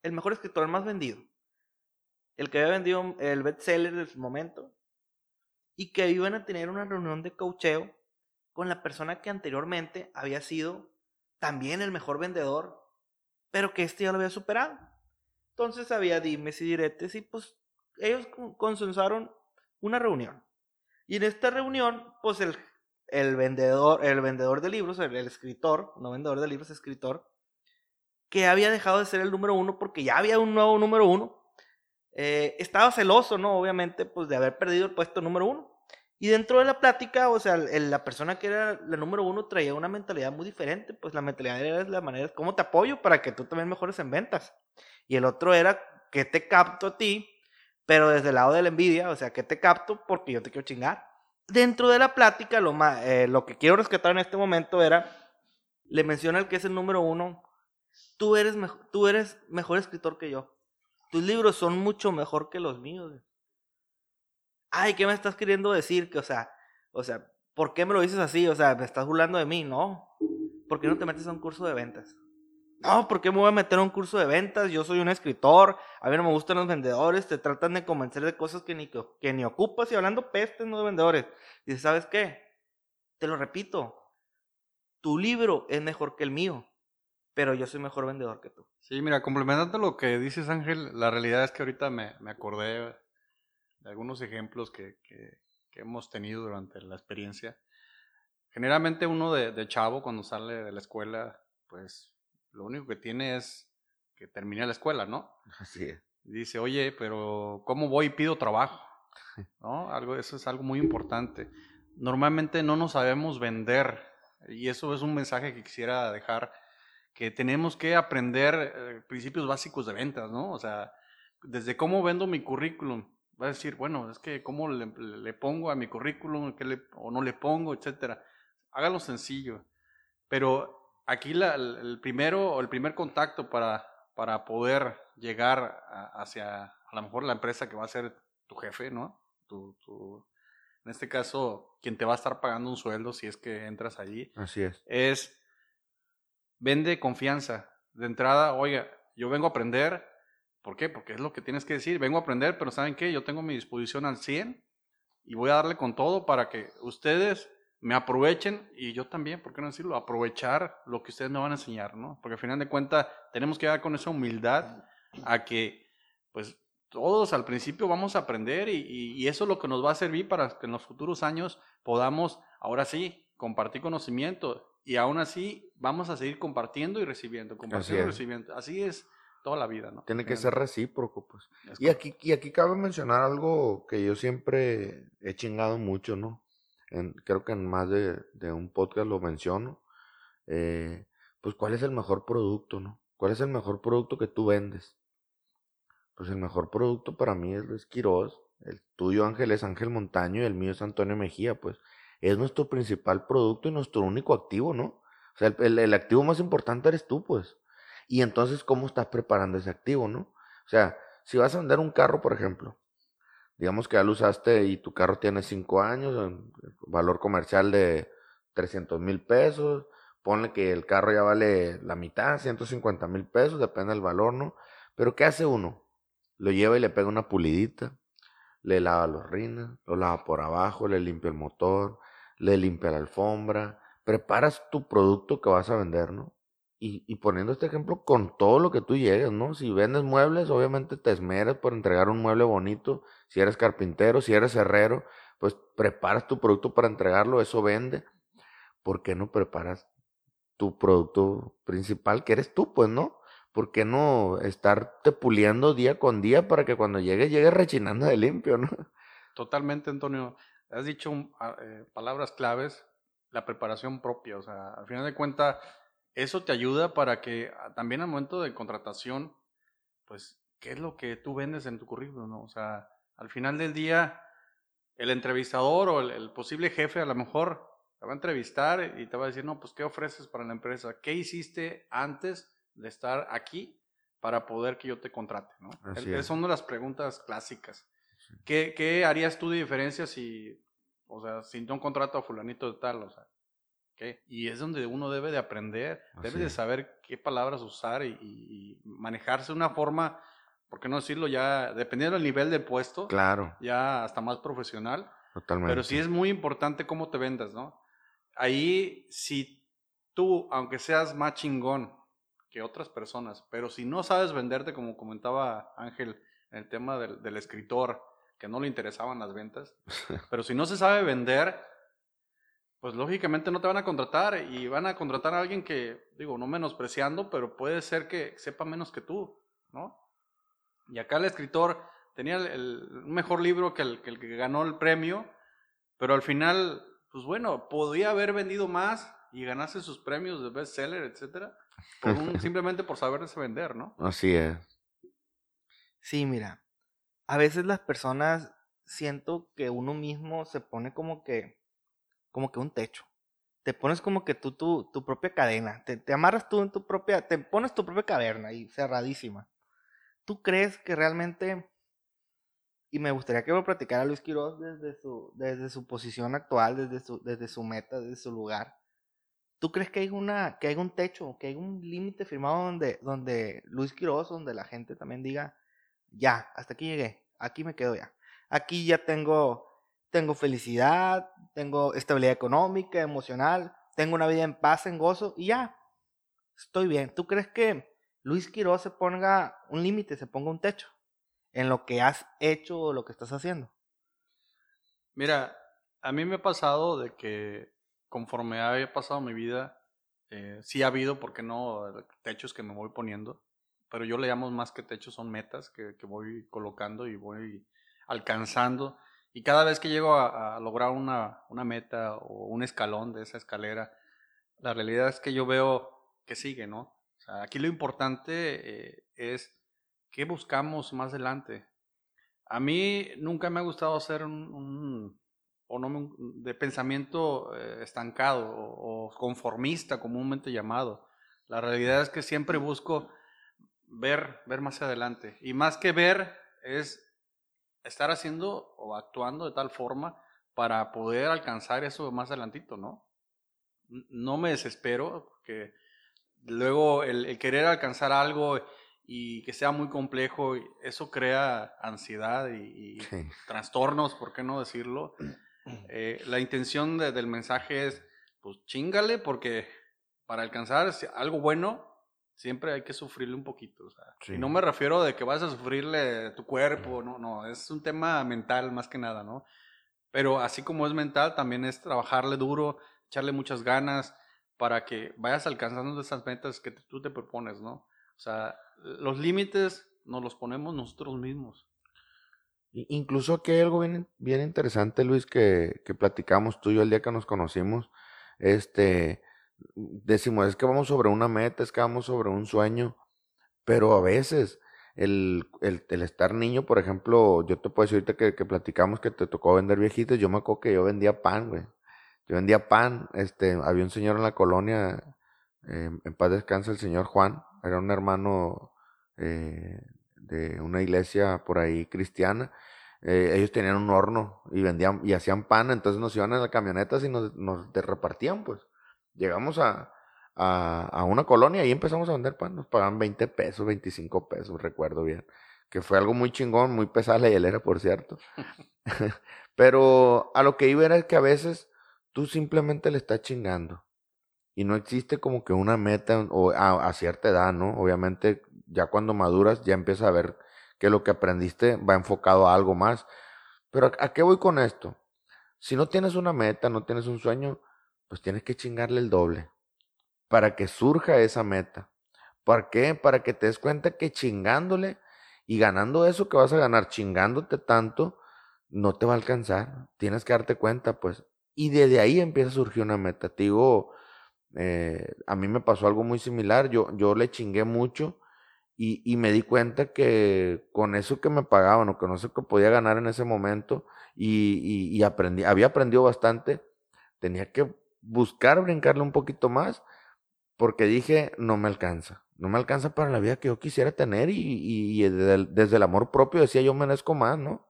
Speaker 2: el mejor escritor, más vendido el que había vendido el bestseller del momento, y que iban a tener una reunión de coacheo con la persona que anteriormente había sido también el mejor vendedor, pero que este ya lo había superado. Entonces había dimes y diretes y pues ellos consensuaron una reunión. Y en esta reunión, pues el, el vendedor, el vendedor de libros, el, el, escritor, no vendedor de libros, escritor, que había dejado de ser el número uno porque ya había un nuevo número uno, eh, estaba celoso, ¿no? Obviamente, pues de haber perdido el puesto número uno. Y dentro de la plática, o sea, la persona que era la número uno traía una mentalidad muy diferente, pues la mentalidad era la manera, ¿cómo te apoyo para que tú también mejores en ventas? Y el otro era, ¿qué te capto a ti? Pero desde el lado de la envidia, o sea, ¿qué te capto? Porque yo te quiero chingar. Dentro de la plática, lo, más, eh, lo que quiero rescatar en este momento era, le menciona el que es el número uno, tú eres, tú eres mejor escritor que yo. Tus libros son mucho mejor que los míos. Ay, ¿qué me estás queriendo decir? Que, o sea, o sea, ¿por qué me lo dices así? O sea, ¿me estás burlando de mí? No. ¿Por qué no te metes a un curso de ventas? No, ¿por qué me voy a meter a un curso de ventas? Yo soy un escritor, a mí no me gustan los vendedores, te tratan de convencer de cosas que ni, que ni ocupas y hablando pestes, no de vendedores. Dices, ¿sabes qué? Te lo repito, tu libro es mejor que el mío pero yo soy mejor vendedor que tú.
Speaker 3: Sí, mira, complementando lo que dices Ángel, la realidad es que ahorita me, me acordé de algunos ejemplos que, que, hemos tenido durante la experiencia. Generalmente uno de, de, chavo cuando sale de la escuela, pues lo único que tiene es que termine la escuela, ¿no?
Speaker 1: Así es.
Speaker 3: Dice, oye, pero ¿cómo voy y pido trabajo? ¿No? Algo, eso es algo muy importante. Normalmente no nos sabemos vender y eso es un mensaje que quisiera dejar que tenemos que aprender eh, principios básicos de ventas, ¿no? O sea, desde cómo vendo mi currículum. Va a decir, bueno, es que cómo le, pongo a mi currículum ¿qué le, o no le pongo, etcétera. Hágalo sencillo. Pero aquí la, el primero o el primer contacto para, para poder llegar hacia a lo mejor la empresa que va a ser tu jefe, ¿no? Tu, tu, en este caso, quien te va a estar pagando un sueldo si es que entras allí.
Speaker 1: Así es.
Speaker 3: Es vende confianza. De entrada, oiga, yo vengo a aprender. ¿Por qué? Porque es lo que tienes que decir. Vengo a aprender, pero ¿saben qué? Yo tengo mi disposición al 100 y voy a darle con todo para que ustedes me aprovechen y yo también, ¿por qué no decirlo? Aprovechar lo que ustedes me van a enseñar, ¿no? Porque al final de cuentas tenemos que dar con esa humildad a que, pues, todos al principio vamos a aprender y, y, eso es lo que nos va a servir para que en los futuros años podamos, ahora sí, compartir conocimiento y aún así vamos a seguir compartiendo y recibiendo, compartiendo y recibiendo. Así es toda la vida, ¿no?
Speaker 1: Tiene que ser recíproco, pues. y aquí, y aquí cabe mencionar algo que yo siempre he chingado mucho, ¿no? En, creo que en más de, de un podcast lo menciono. Eh, pues ¿cuál es el mejor producto, no? ¿Cuál es el mejor producto que tú vendes? Pues el mejor producto para mí es Luis Quiroz, el tuyo Ángel es Ángel Montaño y el mío es Antonio Mejía, pues es nuestro principal producto y nuestro único activo, ¿no? O sea, el, el activo más importante eres tú, pues. Y entonces, ¿cómo estás preparando ese activo, no? O sea, si vas a vender un carro, por ejemplo, digamos que ya lo usaste y tu carro tiene 5 años, valor comercial de 300 mil pesos, ponle que el carro ya vale la mitad, 150 mil pesos, depende del valor, ¿no? Pero ¿qué hace uno? Lo lleva y le pega una pulidita, le lava los rines, lo lava por abajo, le limpia el motor, le limpia la alfombra, preparas tu producto que vas a vender, ¿no? Y, poniendo este ejemplo con todo lo que tú llegues, ¿no? Si vendes muebles, obviamente te esmeras por entregar un mueble bonito. Si eres carpintero, si eres herrero, pues preparas tu producto para entregarlo, eso vende. ¿Por qué no preparas tu producto principal, que eres tú, pues, ¿no? ¿Por qué no estarte puliendo día con día para que cuando llegue, llegue rechinando de limpio, ¿no?
Speaker 3: Totalmente, Antonio. Has dicho ah, eh, palabras claves, la preparación propia. O sea, al final de cuentas, eso te ayuda para que ah, también al momento de contratación, pues, ¿qué es lo que tú vendes en tu currículum? ¿no? O sea, al final del día, el entrevistador o el, posible jefe a lo mejor te va a entrevistar y te va a decir, no, pues, ¿qué ofreces para la empresa? ¿Qué hiciste antes de estar aquí para poder que yo te contrate? ¿no? Es. Son de las preguntas clásicas. ¿Qué, ¿Qué, harías tú de diferencia si, o sea, si no contrato a fulanito de tal? O sea, y es donde uno debe de aprender, debe de saber qué palabras usar y, manejarse de una forma, por qué no decirlo ya, dependiendo del nivel del puesto,
Speaker 1: claro.
Speaker 3: ya hasta más profesional.
Speaker 1: Totalmente.
Speaker 3: Pero sí es muy importante cómo te vendas, ¿no? Ahí, si tú, aunque seas más chingón que otras personas, pero si no sabes venderte, como comentaba Ángel en el tema del, del escritor, que no le interesaban las ventas, pero si no se sabe vender, pues lógicamente no te van a contratar y van a contratar a alguien que, digo, no menospreciando, pero puede ser que sepa menos que tú, ¿no? Y acá el escritor tenía el, mejor libro que el, que el, que ganó el premio, pero al final, pues bueno, podía haber vendido más y ganarse sus premios de bestseller, etcétera, por simplemente por saberse vender, ¿no?
Speaker 1: Así es.
Speaker 2: Sí, mira, a veces las personas siento que uno mismo se pone como que como que un techo. Te pones como que tú tu, tu propia cadena, te, te, amarras tú en tu propia, te pones tu propia caverna y cerradísima. ¿Tú crees que realmente, y me gustaría que me platicara Luis Quiroz desde su, desde su posición actual, desde su, desde su meta, desde su lugar, ¿tú crees que hay, una, que hay un techo, que hay un límite firmado donde, donde Luis Quiroz, donde la gente también diga, ya, hasta aquí llegué, aquí me quedo ya, aquí ya tengo tengo felicidad, tengo estabilidad económica, emocional, tengo una vida en paz, en gozo y ya, estoy bien. ¿Tú crees que Luis Quiroz se ponga un límite, se ponga un techo en lo que has hecho o lo que estás haciendo?
Speaker 3: Mira, a mí me ha pasado de que conforme ha pasado mi vida, eh, sí ha habido, ¿por qué no?, techos que me voy poniendo, pero yo le llamo más que techos, son metas que, que voy colocando y voy alcanzando y cada vez que llego a, lograr una, una, meta o un escalón de esa escalera, la realidad es que yo veo que sigue, ¿no? O aquí lo importante eh, es qué buscamos más adelante. A mí nunca me ha gustado ser un, un, de pensamiento eh, estancado o, conformista, comúnmente llamado. La realidad es que siempre busco ver, ver más adelante. Y más que ver, es estar haciendo o actuando de tal forma para poder alcanzar eso más adelantito, ¿no? No me desespero, porque luego el, querer alcanzar algo y que sea muy complejo, eso crea ansiedad y, trastornos, ¿por qué no decirlo? Eh, la intención del mensaje es, pues chingale, porque para alcanzar algo bueno, siempre hay que sufrirle un poquito. O sea, Y no me refiero de que vas a sufrirle tu cuerpo, no, no, es un tema mental más que nada, ¿no? Pero así como es mental, también es trabajarle duro, echarle muchas ganas para que vayas alcanzando esas metas que tú te propones, ¿no? O sea, los límites nos los ponemos nosotros mismos.
Speaker 1: Incluso aquí hay algo bien, bien interesante, Luis, que, que platicamos tú y yo el día que nos conocimos. Este, decimos, es que vamos sobre una meta, es que vamos sobre un sueño, pero a veces el, el, estar niño, por ejemplo, yo te puedo decir ahorita que, platicamos que te tocó vender viejitos, yo me acuerdo que yo vendía pan, güey. Yo vendía pan, este, había un señor en la colonia, eh, en paz descansa el señor Juan, era un hermano eh, de una iglesia por ahí cristiana, eh, ellos tenían un horno y vendían y hacían pan, entonces nos iban en las camionetas y nos, nos repartían, pues. Llegamos a, a, una colonia y empezamos a vender pan, nos pagaban 20 pesos, 25 pesos, recuerdo bien, que fue algo muy chingón, muy pesada la hielera, por cierto. Pero a lo que iba era que a veces tú simplemente le estás chingando. Y no existe como que una meta o a, a cierta edad, ¿no? Obviamente ya cuando maduras ya empiezas a ver que lo que aprendiste va enfocado a algo más. Pero ¿a, qué voy con esto? Si no tienes una meta, no tienes un sueño, pues tienes que chingarle el doble para que surja esa meta. ¿Por qué? Para que te des cuenta que chingándole y ganando eso que vas a ganar, chingándote tanto, no te va a alcanzar. Tienes que darte cuenta, pues. Y desde ahí empieza a surgir una meta. Te digo, eh, a mí me pasó algo muy similar. Yo, yo le chingué mucho y, me di cuenta que con eso que me pagaban o con eso que podía ganar en ese momento y, aprendí, había aprendido bastante, tenía que buscar brincarle un poquito más porque dije, no me alcanza, no me alcanza para la vida que yo quisiera tener y, desde, el, amor propio decía yo merezco más, ¿no?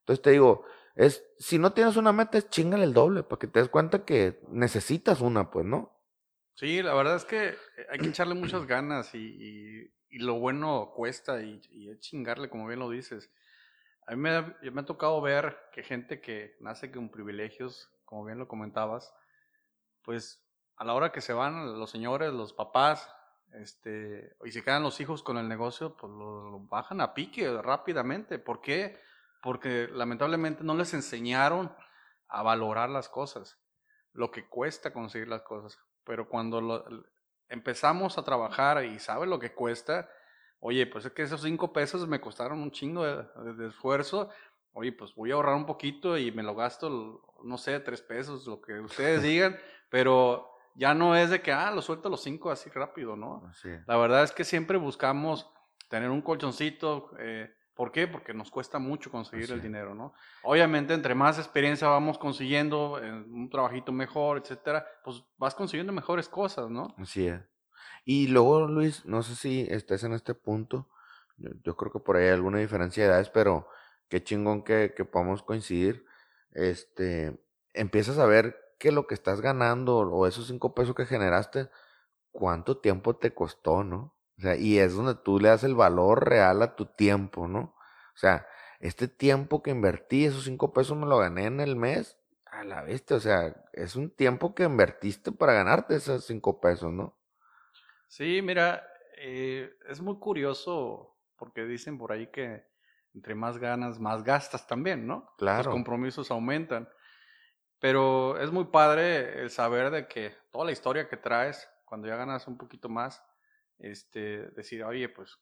Speaker 1: Entonces te digo, es, si no tienes una meta, chingale el doble para que te des cuenta que necesitas una, pues, ¿no?
Speaker 3: Sí, la verdad es que hay que echarle muchas ganas y, y lo bueno cuesta y, es chingarle, como bien lo dices. A mí me, me ha tocado ver que gente que nace con privilegios, como bien lo comentabas, pues a la hora que se van los señores, los papás, este, y se quedan los hijos con el negocio, pues lo, bajan a pique rápidamente. ¿Por qué? Porque lamentablemente no les enseñaron a valorar las cosas, lo que cuesta conseguir las cosas. Pero cuando lo, empezamos a trabajar y sabe lo que cuesta, oye, pues es que esos cinco pesos me costaron un chingo de, esfuerzo, oye, pues voy a ahorrar un poquito y me lo gasto, no sé, tres pesos, lo que ustedes digan, pero ya no es de que, ah, lo suelto los cinco así rápido, ¿no? La verdad es que siempre buscamos tener un colchoncito, eh, ¿Por qué? Porque nos cuesta mucho conseguir el dinero, ¿no? Obviamente, entre más experiencia vamos consiguiendo, eh, un trabajito mejor, etcétera, pues vas consiguiendo mejores cosas, ¿no?
Speaker 1: Así es. Y luego, Luis, no sé si estés en este punto, yo, creo que por ahí hay alguna diferencia de edades, pero qué chingón que, que podamos coincidir. Este, empiezas a ver que lo que estás ganando o esos cinco pesos que generaste, cuánto tiempo te costó, ¿no? O sea, y es donde tú le das el valor real a tu tiempo, ¿no? O sea, este tiempo que invertí, esos cinco pesos me lo gané en el mes, a la bestia, o sea, es un tiempo que invertiste para ganarte esos cinco pesos, ¿no?
Speaker 3: Sí, mira, eh, es muy curioso porque dicen por ahí que entre más ganas, más gastas también, ¿no?
Speaker 1: Claro.
Speaker 3: Los compromisos aumentan. Pero es muy padre el saber de que toda la historia que traes, cuando ya ganas un poquito más, este, decir, oye, pues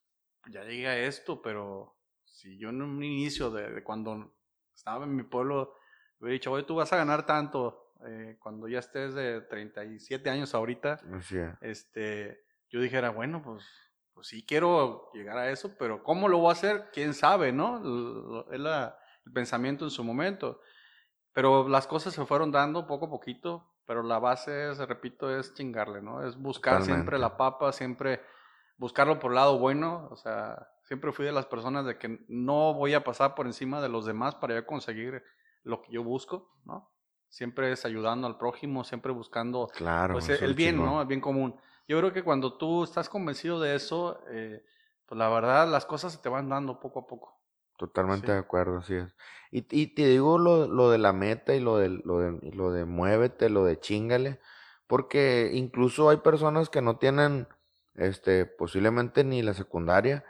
Speaker 3: ya llegué a esto, pero si yo en un inicio de, cuando estaba en mi pueblo, hubiera dicho, oye, tú vas a ganar tanto eh, cuando ya estés de 37 años ahorita, este, yo dijera, bueno, pues, pues sí quiero llegar a eso, pero ¿cómo lo voy a hacer? ¿Quién sabe, no? Es el pensamiento en su momento. Pero las cosas se fueron dando poco a poquito, pero la base, se repito, es chingarle, ¿no? Es buscar siempre la papa, siempre buscarlo por el lado bueno, o sea, siempre fui de las personas de que no voy a pasar por encima de los demás para yo conseguir lo que yo busco, ¿no? Siempre es ayudando al prójimo, siempre buscando
Speaker 1: claro,
Speaker 3: pues, el bien, ¿no? El bien común. Yo creo que cuando tú estás convencido de eso, eh, pues la verdad las cosas se te van dando poco a poco.
Speaker 1: Totalmente de acuerdo, así es. Y, y te digo lo, lo, de la meta y lo de, lo, de, lo de muévete, lo de chingale, porque incluso hay personas que no tienen, este, posiblemente ni la secundaria,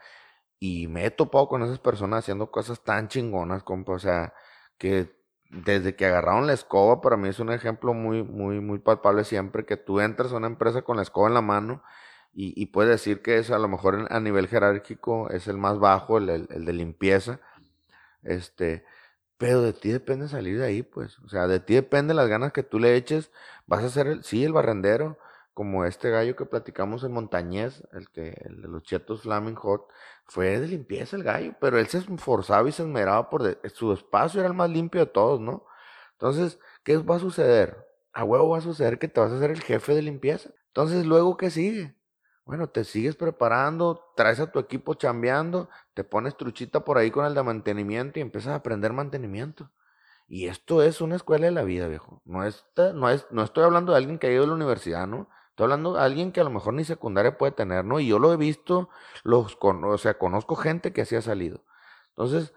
Speaker 1: y me he topado con esas personas haciendo cosas tan chingonas, compa, o sea, que desde que agarraron la escoba, para mí es un ejemplo muy, muy, muy palpable siempre, que tú entras a una empresa con la escoba en la mano, y, y puede decir que es a lo mejor a nivel jerárquico es el más bajo, el, el, de limpieza, este, pero de ti depende salir de ahí, pues, o sea, de ti depende las ganas que tú le eches, vas a ser, el, sí, el barrendero, como este gallo que platicamos en Montañez, el que el de los chetos Flaming Hot, fue de limpieza el gallo, pero él se esforzaba y se esmeraba por su espacio era el más limpio de todos, ¿no? Entonces, ¿qué va a suceder? A huevo va a suceder que te vas a hacer el jefe de limpieza. Entonces, luego qué sigue? Bueno, te sigues preparando, traes a tu equipo chambeando, te pones truchita por ahí con el de mantenimiento y empiezas a aprender mantenimiento. Y esto es una escuela de la vida, viejo. No, está, no, es, no estoy hablando de alguien que ha ido a la universidad, ¿no? Estoy hablando de alguien que a lo mejor ni secundaria puede tener, ¿no? Y yo lo he visto, los o sea, conozco gente que así ha salido. Entonces,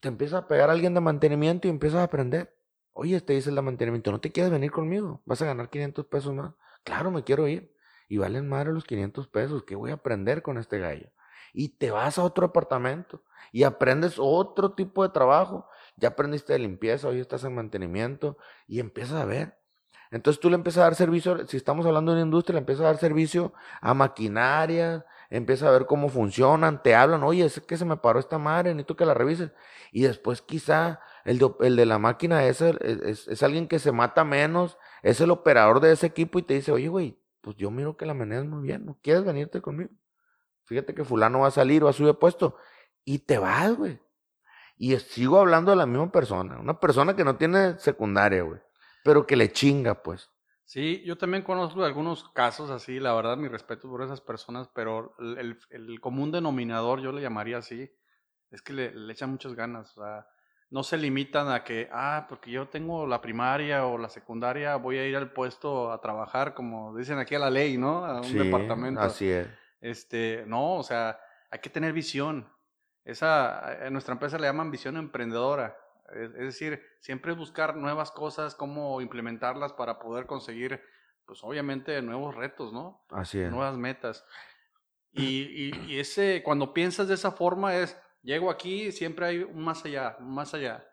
Speaker 1: te empieza a pegar alguien de mantenimiento y empiezas a aprender. Oye, te dice el de mantenimiento, ¿no te quieres venir conmigo? ¿Vas a ganar 500 pesos más? Claro, me quiero ir. Y valen madre los 500 pesos. ¿Qué voy a aprender con este gallo? Y te vas a otro apartamento y aprendes otro tipo de trabajo. Ya aprendiste de limpieza, hoy estás en mantenimiento y empiezas a ver. Entonces tú le empiezas a dar servicio, si estamos hablando de una industria, le empiezas a dar servicio a maquinaria, empiezas a ver cómo funcionan, te hablan, oye, es que se me paró esta madre, necesito que la revises. Y después quizá el de, de la máquina es, es- es alguien que se mata menos, es el operador de ese equipo y te dice, oye, güey, pues yo miro que la manejas muy bien, ¿no quieres venirte conmigo? Fíjate que fulano va a salir, va a subir puesto. Y te vas, güey. Y sigo hablando de la misma persona, una persona que no tiene secundaria, güey, pero que le chinga, pues.
Speaker 3: Sí, yo también conozco algunos casos así, la verdad, mi respeto por esas personas, pero el, el- el común denominador, yo le llamaría así, es que le, le echan muchas ganas, o sea, no se limitan a que, ah, porque yo tengo la primaria o la secundaria, voy a ir al puesto a trabajar, como dicen aquí a la ley, ¿no? A un
Speaker 1: Sí,
Speaker 3: departamento.
Speaker 1: Así es.
Speaker 3: Este, no, o sea, hay que tener visión. Esa, en nuestra empresa le llaman visión emprendedora. Es, es decir, siempre buscar nuevas cosas, cómo implementarlas para poder conseguir, pues obviamente, nuevos retos, ¿no?
Speaker 1: Así es.
Speaker 3: Nuevas metas. Y, y- y ese, cuando piensas de esa forma es, llego aquí, siempre hay un más allá, un más allá.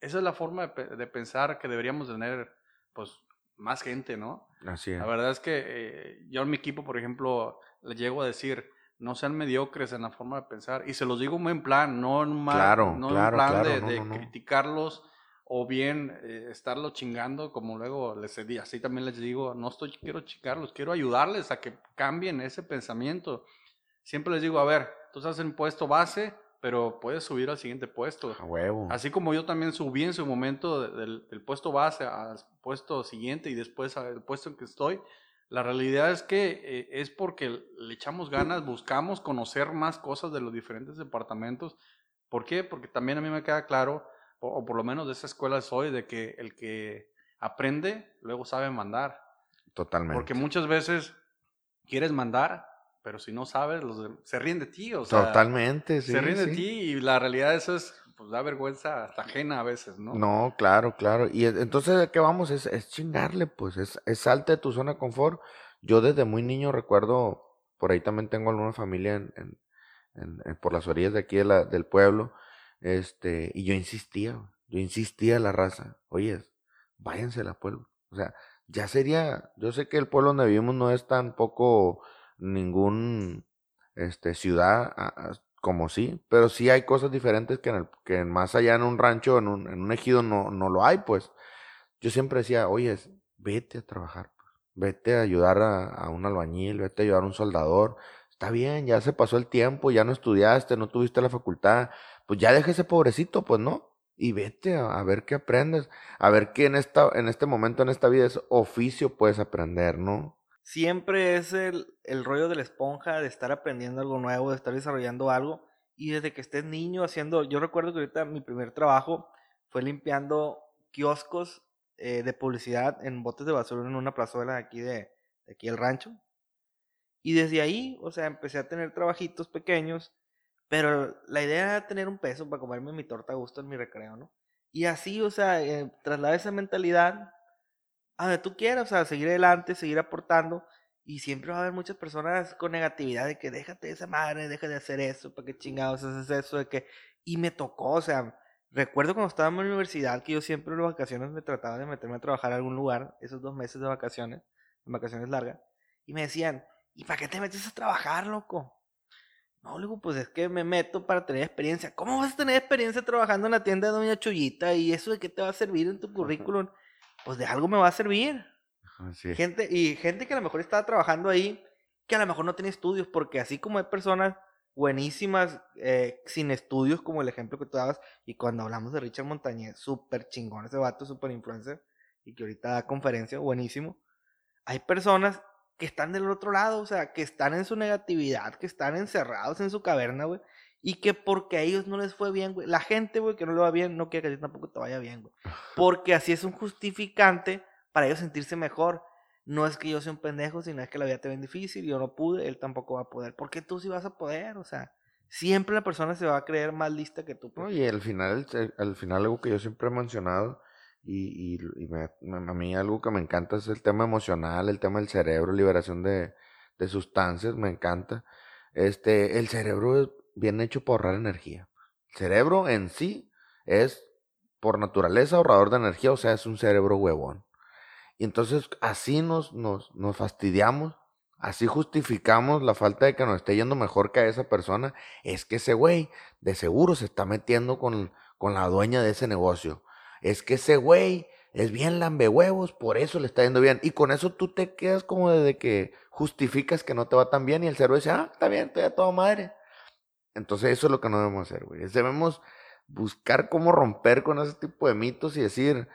Speaker 3: Esa es la forma de, de pensar que deberíamos tener, pues, más gente, ¿no?
Speaker 1: Así es.
Speaker 3: La verdad es que eh, yo a mi equipo, por ejemplo, le llego a decir, no sean mediocres en la forma de pensar. Y se los digo muy en plan, no en mal-
Speaker 1: Claro,
Speaker 3: no
Speaker 1: claro,
Speaker 3: en plan
Speaker 1: claro,
Speaker 3: de,
Speaker 1: no,
Speaker 3: de
Speaker 1: no, no.
Speaker 3: criticarlos o bien eh, estarlos chingando, como luego les di. Así también les digo, no estoy, quiero chingarlos, quiero ayudarles a que cambien ese pensamiento. Siempre les digo, a ver, tú estás en puesto base, pero puedes subir al siguiente puesto.
Speaker 1: A huevo.
Speaker 3: Así como yo también subí en su momento de- del, del puesto base al puesto siguiente y después al puesto en que estoy, la realidad es que eh, es porque le echamos ganas, buscamos conocer más cosas de los diferentes departamentos. ¿Por qué? Porque también a mí me queda claro, o, o por lo menos de esa escuela soy, de que el que aprende luego sabe mandar.
Speaker 1: Totalmente.
Speaker 3: Porque muchas veces quieres mandar, pero si no sabes, los de- se ríen de ti. O sea,
Speaker 1: Totalmente, sí.
Speaker 3: se ríen de ti y la realidad eso es, pues da vergüenza hasta ajena a veces, ¿no?
Speaker 1: No, claro, claro. Y entonces, ¿de qué vamos? Es, es chingarle, pues. Es, es salte de tu zona de confort. Yo desde muy niño recuerdo, por ahí también tengo alguna familia en, en- en- en- por las orillas de aquí de la- del pueblo. Este, y yo insistía, yo insistía a la raza. Oye, váyanse al pueblo. O sea, ya sería, yo sé que el pueblo donde vivimos no es tampoco ningún este ciudad como sí, pero sí hay cosas diferentes que en el, que más allá en un rancho, en un, en un ejido no, no lo hay, pues. Yo siempre decía, oye, vete a trabajar, pues. vete a ayudar a, un albañil, vete a ayudar a un soldador. Está bien, ya se pasó el tiempo, ya no estudiaste, no tuviste la facultad, pues ya deja ese pobrecito, pues no. Y vete a ver qué aprendes, a ver qué en, esta, en este momento, en esta vida, es oficio puedes aprender, ¿no?
Speaker 2: Siempre es el, el rollo de la esponja, de estar aprendiendo algo nuevo, de estar desarrollando algo. Y desde que estés niño haciendo, yo recuerdo que ahorita mi primer trabajo fue limpiando kioscos eh, de publicidad en botes de basura en una plazuela de aquí de, aquí el rancho. Y desde ahí, o sea, empecé a tener trabajitos pequeños, pero la idea era tener un peso para comerme mi torta a gusto en mi recreo, ¿no? Y así, o sea, eh, trasladar esa mentalidad a donde tú quieras, o sea, seguir adelante, seguir aportando. Y siempre va a haber muchas personas con negatividad de que déjate de esa madre, deja de hacer eso, para qué chingados haces eso, de que... Y me tocó, o sea, recuerdo cuando estaba en la universidad que yo siempre en las vacaciones me trataba de meterme a trabajar a algún lugar, esos dos meses de vacaciones, en vacaciones largas, y me decían, ¿y para qué te metes a trabajar, loco? No, digo, pues es que me meto para tener experiencia. ¿Cómo vas a tener experiencia trabajando en la tienda de Doña Chuyita? ¿Y eso de qué te va a servir en tu currículum? Pues de algo me va a servir. Gente, y gente que a lo mejor estaba trabajando ahí, que a lo mejor no tiene estudios, porque así como hay personas buenísimas eh, sin estudios, como el ejemplo que tú dabas, y cuando hablamos de Richard Montañez, súper chingón ese vato, súper influencer, y que ahorita da conferencia, buenísimo. Hay personas que están del otro lado, o sea, que están en su negatividad, que están encerrados en su caverna, güey, y que porque a ellos no les fue bien, güey, la gente, güey, que no le va bien, no quiere que a ti tampoco te vaya bien, güey, porque así es un justificante para ellos sentirse mejor. No es que yo sea un pendejo, sino es que la vida te ven difícil, yo no pude, él tampoco va a poder. ¿Por qué tú sí vas a poder? O sea, siempre la persona se va a creer más lista que tú. pues.
Speaker 1: No, y al final, el- al final algo que yo siempre he mencionado y, y, y me- me- a mí algo que me encanta es el tema emocional, el tema del cerebro, liberación de, de sustancias, me encanta. Este, el cerebro bien hecho para ahorrar energía. El cerebro en sí es por naturaleza ahorrador de energía, o sea, es un cerebro huevón. Y entonces así nos, nos, nos fastidiamos, así justificamos la falta de que nos esté yendo mejor que a esa persona. Es que ese güey de seguro se está metiendo con, con la dueña de ese negocio. Es que ese güey es bien lambehuevos, por eso le está yendo bien. Y con eso tú te quedas como de que justificas que no te va tan bien y el cerebro dice, ah, está bien, estoy a toda madre. Entonces eso es lo que no debemos hacer, güey. Debemos buscar cómo romper con ese tipo de mitos y decir,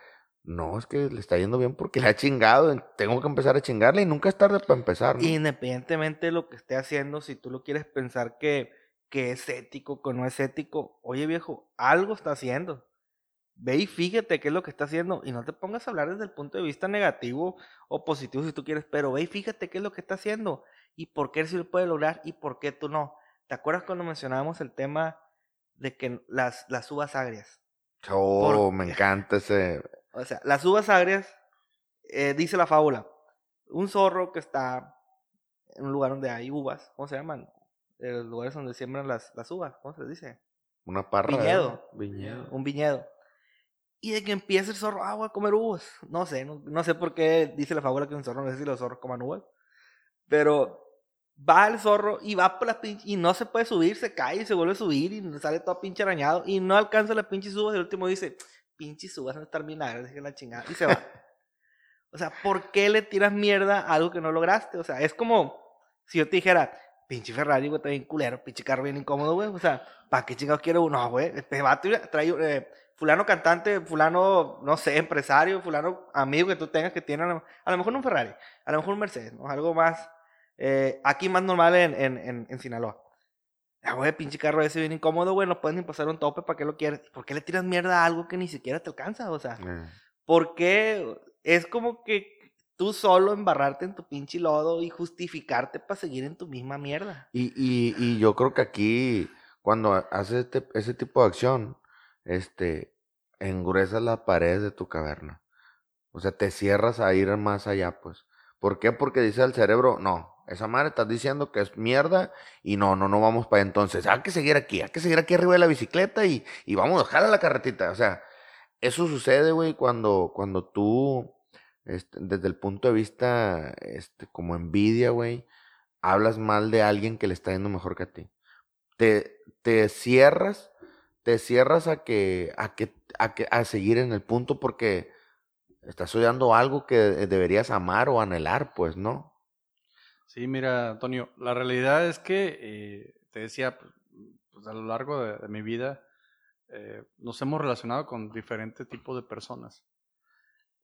Speaker 1: no, es que le está yendo bien porque le ha chingado, tengo que empezar a chingarle y nunca es tarde para empezar, ¿no?
Speaker 2: Independientemente de lo que esté haciendo, si tú lo quieres pensar que, que es ético, que no es ético, oye viejo, algo está haciendo. Ve y fíjate qué es lo que está haciendo y no te pongas a hablar desde el punto de vista negativo o positivo si tú quieres, pero ve y fíjate qué es lo que está haciendo y por qué él sí lo puede lograr y por qué tú no. ¿Te acuerdas cuando mencionábamos el tema de que las, las uvas agrias?
Speaker 1: Oh,
Speaker 2: Por-
Speaker 1: me encanta ese...
Speaker 2: O sea, las uvas agrias, eh, dice la fábula, un zorro que está en un lugar donde hay uvas, ¿cómo se llaman? Eh, Los lugares donde siembran las, las uvas, ¿cómo se les dice?
Speaker 1: Una parra. ¿eh?
Speaker 2: Viñedo.
Speaker 1: Viñedo.
Speaker 2: Un viñedo. Y de que empieza el zorro, ah, voy a comer uvas. No sé, no, no sé por qué dice la fábula que un zorro, no sé si los zorros coman uvas. Pero va el zorro y va por la pinche, y no se puede subir, se cae y se vuelve a subir y sale todo pinche arañado y no alcanza la pinche uvas y el último dice, pinches uvas van a estar bien dije la chingada, y se va. o sea, ¿por qué le tiras mierda a algo que no lograste? O sea, es como si yo te dijera, pinche Ferrari, güey, está bien culero, pinche carro bien incómodo, güey. O sea, ¿para qué chingados quiero uno? No, güey, este vato trae eh, fulano cantante, fulano, no sé, empresario, fulano amigo que tú tengas que tiene, a lo, a lo mejor no un Ferrari, a lo mejor un Mercedes, ¿no? Algo más, eh, aquí más normal en, en, en, en Sinaloa. Ah, güey, pinche carro ese bien incómodo, güey, no puedes ni pasar un tope, ¿para qué lo quieres? ¿Por qué le tiras mierda a algo que ni siquiera te alcanza? O sea,
Speaker 1: Eh,
Speaker 2: ¿por qué es como que tú solo embarrarte en tu pinche lodo y justificarte para seguir en tu misma mierda?
Speaker 1: Y, y, y yo creo que aquí, cuando haces este, ese tipo de acción, este, engruesas las paredes de tu caverna. O sea, te cierras a ir más allá, pues. ¿Por qué? Porque dice el cerebro, no, esa madre estás diciendo que es mierda y no, no, no vamos para entonces. Hay que seguir aquí, hay que seguir aquí arriba de la bicicleta y, y vamos a dejar a la carretita. O sea, eso sucede, güey, cuando, cuando tú, este, desde el punto de vista, este, como envidia, güey, hablas mal de alguien que le está yendo mejor que a ti. Te, te cierras, te cierras a que, a que, a que, a seguir en el punto porque estás odiando algo que deberías amar o anhelar, pues, ¿no?
Speaker 3: Sí, mira, Antonio, la realidad es que, eh, te decía, pues, pues, a lo largo de, mi vida, eh, nos hemos relacionado con diferentes tipos de personas.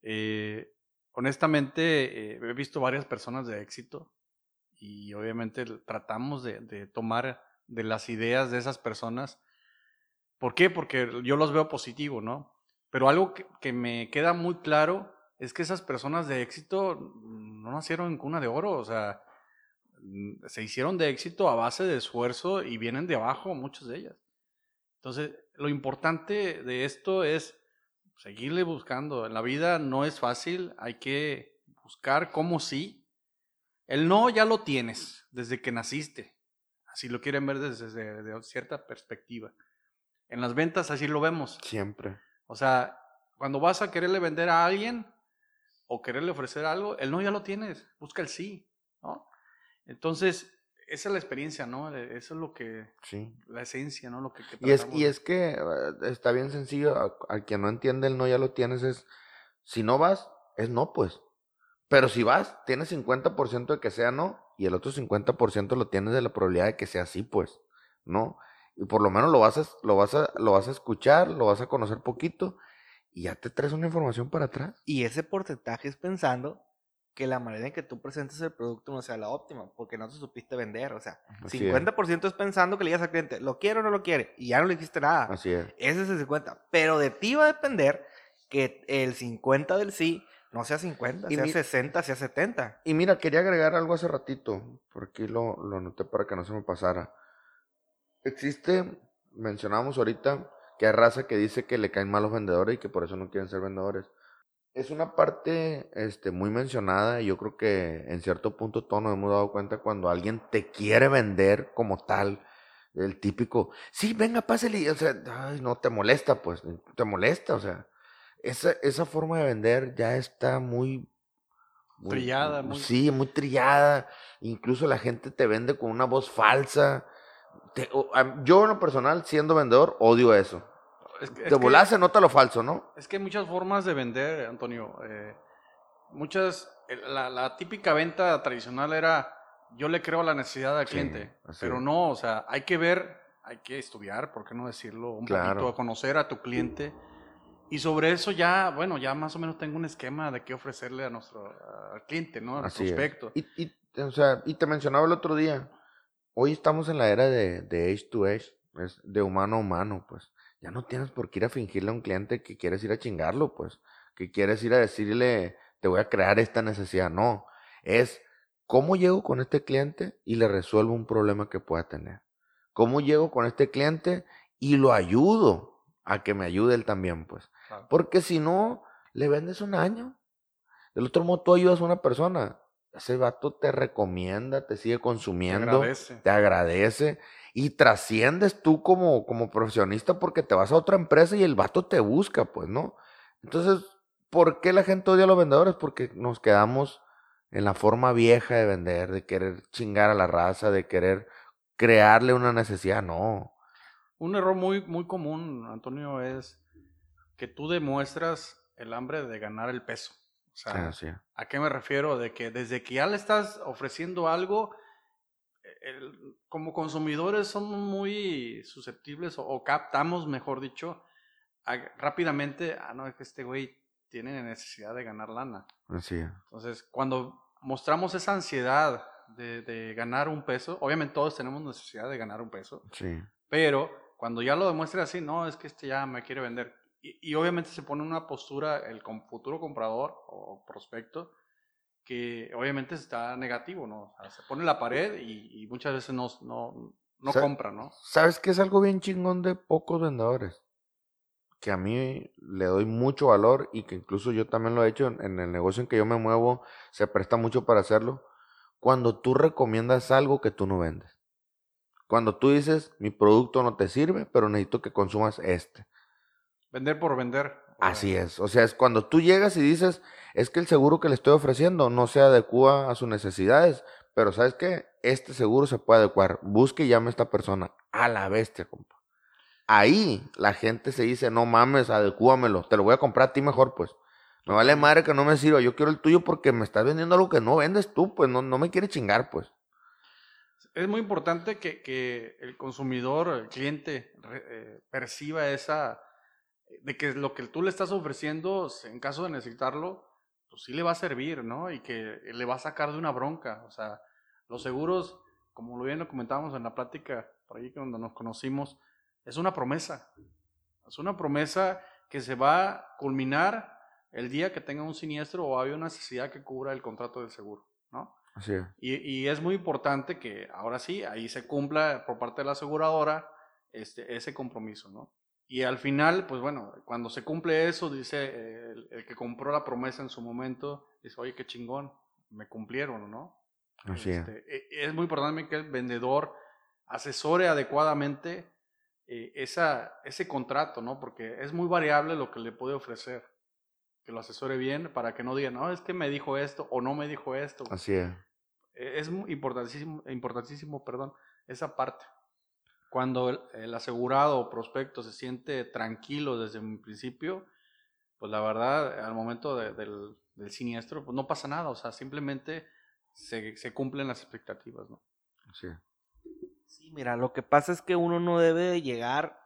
Speaker 3: Eh, honestamente, he visto varias personas de éxito y obviamente tratamos de, tomar de las ideas de esas personas. ¿Por qué? Porque yo los veo positivo, ¿no? Pero algo que, me queda muy claro es que esas personas de éxito no nacieron en cuna de oro, o sea, mm, se hicieron de éxito a base de esfuerzo y vienen de abajo muchas de ellas. Entonces, lo importante de esto es seguirle buscando. En la vida no es fácil, hay que buscar cómo sí. El no ya lo tienes desde que naciste, así lo quieren ver desde, desde- de cierta perspectiva. En las ventas así lo vemos.
Speaker 1: Siempre.
Speaker 3: O sea, cuando vas a quererle vender a alguien o quererle ofrecer algo, el no ya lo tienes, busca el sí. Entonces, esa es la experiencia, ¿no? Eh, Eso es lo que,
Speaker 1: Sí.
Speaker 3: la esencia, ¿no? Lo que, que
Speaker 1: Y es, y es que eh, está bien sencillo, a- al quien no entiende el no ya lo tienes, es, si no vas, es no, pues. Pero si vas, tienes 50% de que sea no y el otro 50% lo tienes de la probabilidad de que sea sí, pues, ¿no? Y por lo menos lo vas a, lo vas a, lo vas a escuchar, lo vas a conocer poquito y ya te traes una información para atrás.
Speaker 2: Y ese porcentaje es pensando que la manera en que tú presentes el producto no sea la óptima, porque no te supiste vender. O sea,
Speaker 1: Así es.
Speaker 2: 50% es pensando que le digas al cliente, ¿lo quiere o no lo quiere? Y ya no le dijiste nada.
Speaker 1: Así es.
Speaker 2: Ese es el 50. Pero de ti va a depender que el 50 del sí no sea 50,
Speaker 1: Y
Speaker 2: sea
Speaker 1: mi-
Speaker 2: 60, sea 70.
Speaker 1: Y mira, quería agregar algo hace ratito, por aquí lo, lo anoté para que no se me pasara. Existe, mencionábamos ahorita, que hay raza que dice que le caen mal los vendedores y que por eso no quieren ser vendedores. Es una parte este, muy mencionada y yo creo que en cierto punto todos nos hemos dado cuenta cuando alguien te quiere vender como tal, el típico, sí, venga, pásale, y, o sea, ay, no te molesta, pues, te molesta, o sea, esa, esa forma de vender ya está muy... muy-
Speaker 3: Trillada, muy-
Speaker 1: Sí, muy trillada. Incluso la gente te vende con una voz falsa. Te- yo en lo personal, siendo vendedor, odio eso.
Speaker 3: Es que- es
Speaker 1: se nota lo falso, ¿no?
Speaker 3: Es que hay muchas formas de vender, Antonio. eh, muchas, la, la típica venta tradicional era yo le creo a la necesidad del
Speaker 1: Sí,
Speaker 3: cliente, pero no, o sea, hay que ver, hay que estudiar, ¿por qué no decirlo? Un
Speaker 1: Claro.
Speaker 3: poquito, conocer a tu cliente. Y sobre eso ya, bueno, ya más o menos tengo un esquema de qué ofrecerle a nuestro al cliente, ¿no? Al prospecto.
Speaker 1: Y, y, o sea, y te mencionaba el otro día, hoy estamos en la era de, de age to age, es de humano a humano, pues. Ya no tienes por qué ir a fingirle a un cliente que quieres ir a chingarlo, pues. Que quieres ir a decirle, te voy a crear esta necesidad. No, es cómo llego con este cliente y le resuelvo un problema que pueda tener. Cómo llego con este cliente y lo ayudo a que me ayude él también, pues.
Speaker 3: Claro.
Speaker 1: Porque si no, le vendes un año. Del otro modo, tú ayudas a una persona. Ese vato te recomienda, te sigue
Speaker 3: Te
Speaker 1: consumiendo,
Speaker 3: agradece.
Speaker 1: te agradece y trasciendes tú como, como profesionista porque te vas a otra empresa y el vato te busca, pues, ¿no? Entonces, ¿por qué la gente odia a los vendedores? Porque nos quedamos en la forma vieja de vender, de querer chingar a la raza, de querer crearle una necesidad. No.
Speaker 3: Un error muy, muy común, Antonio, es que tú demuestras el hambre de ganar el peso. O sea. ¿A qué me refiero? De que desde que ya le estás ofreciendo algo, el- como consumidores somos muy susceptibles o, o captamos, mejor dicho, a- rápidamente, ah, no, es que este güey tiene necesidad de ganar lana.
Speaker 1: Así es.
Speaker 3: Entonces, cuando mostramos esa ansiedad de, de ganar un peso, obviamente todos tenemos necesidad de ganar un peso,
Speaker 1: Sí.
Speaker 3: pero cuando ya lo demuestra así, no, es que este ya me quiere vender. Y, y obviamente se pone una postura el futuro comprador o prospecto que obviamente está negativo, ¿no? O sea, se pone la pared y, y muchas veces no, no, no compra, ¿no?
Speaker 1: ¿Sabes qué es algo bien chingón de pocos vendedores? Que a mí le doy mucho valor y que incluso yo también lo he hecho en, en el negocio en que yo me muevo, se presta mucho para hacerlo. Cuando tú recomiendas algo que tú no vendes. Cuando tú dices, mi producto no te sirve, pero necesito que consumas este.
Speaker 3: Vender por vender.
Speaker 1: Así es. O sea, es cuando tú llegas y dices, es que el seguro que le estoy ofreciendo no se adecua a sus necesidades, pero ¿sabes qué? Este seguro se puede adecuar. Busque y llame a esta persona. A la bestia, compa. Ahí la gente se dice, no mames, adecúamelo. Te lo voy a comprar a ti mejor, pues. Me vale madre que no me sirva. Yo quiero el tuyo porque me estás vendiendo algo que no vendes tú, pues. No, no me quieres chingar, pues.
Speaker 3: Es muy importante que, que el consumidor, el cliente, eh, perciba esa, de que lo que tú le estás ofreciendo, en caso de necesitarlo, pues sí le va a servir, ¿no? Y que le va a sacar de una bronca. O sea, los seguros, como lo bien lo comentábamos en la plática por ahí cuando nos conocimos, es una promesa. Es una promesa que se va a culminar el día que tenga un siniestro o haya una necesidad que cubra el contrato del seguro, ¿no?
Speaker 1: Así es.
Speaker 3: Y, y es muy importante que ahora sí, ahí se cumpla por parte de la aseguradora este, ese compromiso, ¿no? Y al final, pues bueno, cuando se cumple eso, dice el, el que compró la promesa en su momento, dice, oye, qué chingón, me cumplieron, ¿no?
Speaker 1: Así es.
Speaker 3: Este, e- es muy importante que el vendedor asesore adecuadamente eh, esa, ese contrato, ¿no? Porque es muy variable lo que le puede ofrecer. Que lo asesore bien para que no diga, no, es que me dijo esto o no me dijo esto.
Speaker 1: Así es.
Speaker 3: Eh, Es importantísimo, importantísimo, perdón, esa parte. Cuando el, el asegurado o prospecto se siente tranquilo desde un principio, pues la verdad, al momento de, del- del siniestro, pues no pasa nada, o sea, simplemente se, se cumplen las expectativas, ¿no?
Speaker 1: Sí.
Speaker 2: Sí, mira, lo que pasa es que uno no debe de llegar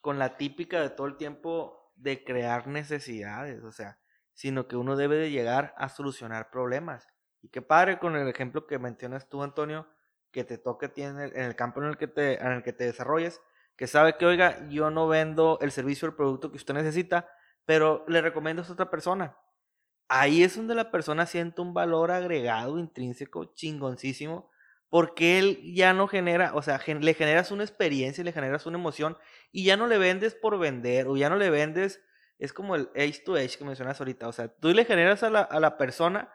Speaker 2: con la típica de todo el tiempo de crear necesidades, o sea, sino que uno debe de llegar a solucionar problemas. Y qué padre con el ejemplo que mencionas tú, Antonio, que te toque a ti en el, campo en el, que te, en el que te desarrolles, que sabe que, oiga, yo no vendo el servicio o el producto que usted necesita, pero le recomiendo a otra persona. Ahí es donde la persona siente un valor agregado, intrínseco, chingoncísimo, porque él ya no genera, o sea, le generas una experiencia, le generas una emoción y ya no le vendes por vender o ya no le vendes, es como el age to age que mencionas ahorita, o sea, tú le generas a la, a la persona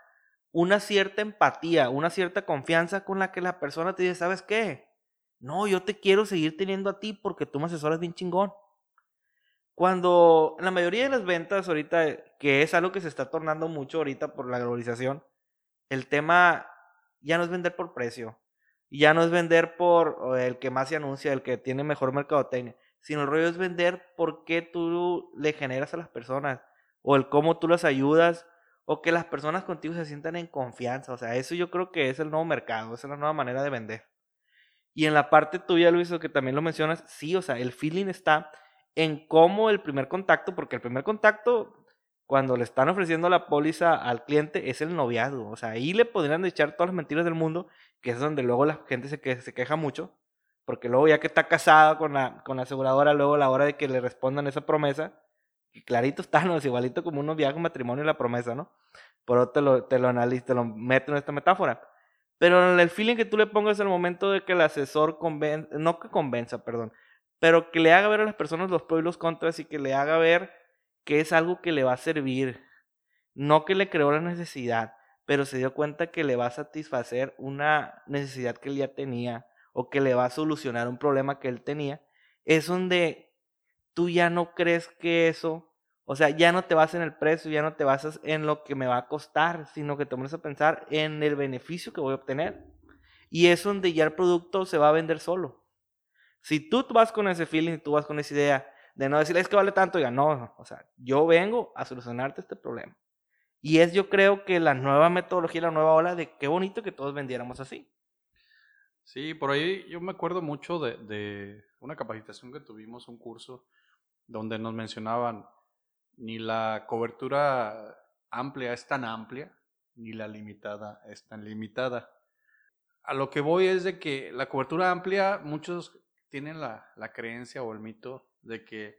Speaker 2: una cierta empatía, una cierta confianza con la que la persona te dice, ¿sabes qué? No, yo te quiero seguir teniendo a ti porque tú me asesoras bien chingón. Cuando la mayoría de las ventas ahorita, que es algo que se está tornando mucho ahorita por la globalización, el tema ya no es vender por precio, ya no es vender por el que más se anuncia, el que tiene mejor mercadotecnia, sino el rollo es vender por qué tú le generas a las personas, o el cómo tú las ayudas, o que las personas contigo se sientan en confianza. O sea, eso yo creo que es el nuevo mercado, es la nueva manera de vender. Y en la parte tuya, Luis, que también lo mencionas, sí, o sea, el feeling está en cómo el primer contacto, porque el primer contacto, cuando le están ofreciendo la póliza al cliente, es el noviazgo. O sea, ahí le podrían echar todas las mentiras del mundo, que es donde luego la gente se, que, se queja mucho, porque luego ya que está casada con la, con la aseguradora, luego a la hora de que le respondan esa promesa, y clarito está, ¿no? Es igualito como uno viaja un matrimonio y la promesa, ¿no? Por eso te lo, te lo analizo, te lo meto en esta metáfora. Pero el feeling que tú le pongas al momento de que el asesor convenza, no que convenza, perdón, pero que le haga ver a las personas los pros y los contras y que le haga ver que es algo que le va a servir. No que le creó la necesidad, pero se dio cuenta que le va a satisfacer una necesidad que él ya tenía o que le va a solucionar un problema que él tenía. Es donde tú ya no crees que eso, o sea, ya no te vas en el precio, ya no te basas en lo que me va a costar, sino que te pones a pensar en el beneficio que voy a obtener. Y es donde ya el producto se va a vender solo. Si tú vas con ese feeling, tú vas con esa idea de no decirle es que vale tanto, ya no, o sea, yo vengo a solucionarte este problema. Y es yo creo que la nueva metodología, la nueva ola de qué bonito que todos vendiéramos así.
Speaker 3: Sí, por ahí yo me acuerdo mucho de, de una capacitación que tuvimos, un curso, donde nos mencionaban, ni la cobertura amplia es tan amplia, ni la limitada es tan limitada. A lo que voy es de que la cobertura amplia, muchos tienen la, la creencia o el mito de que,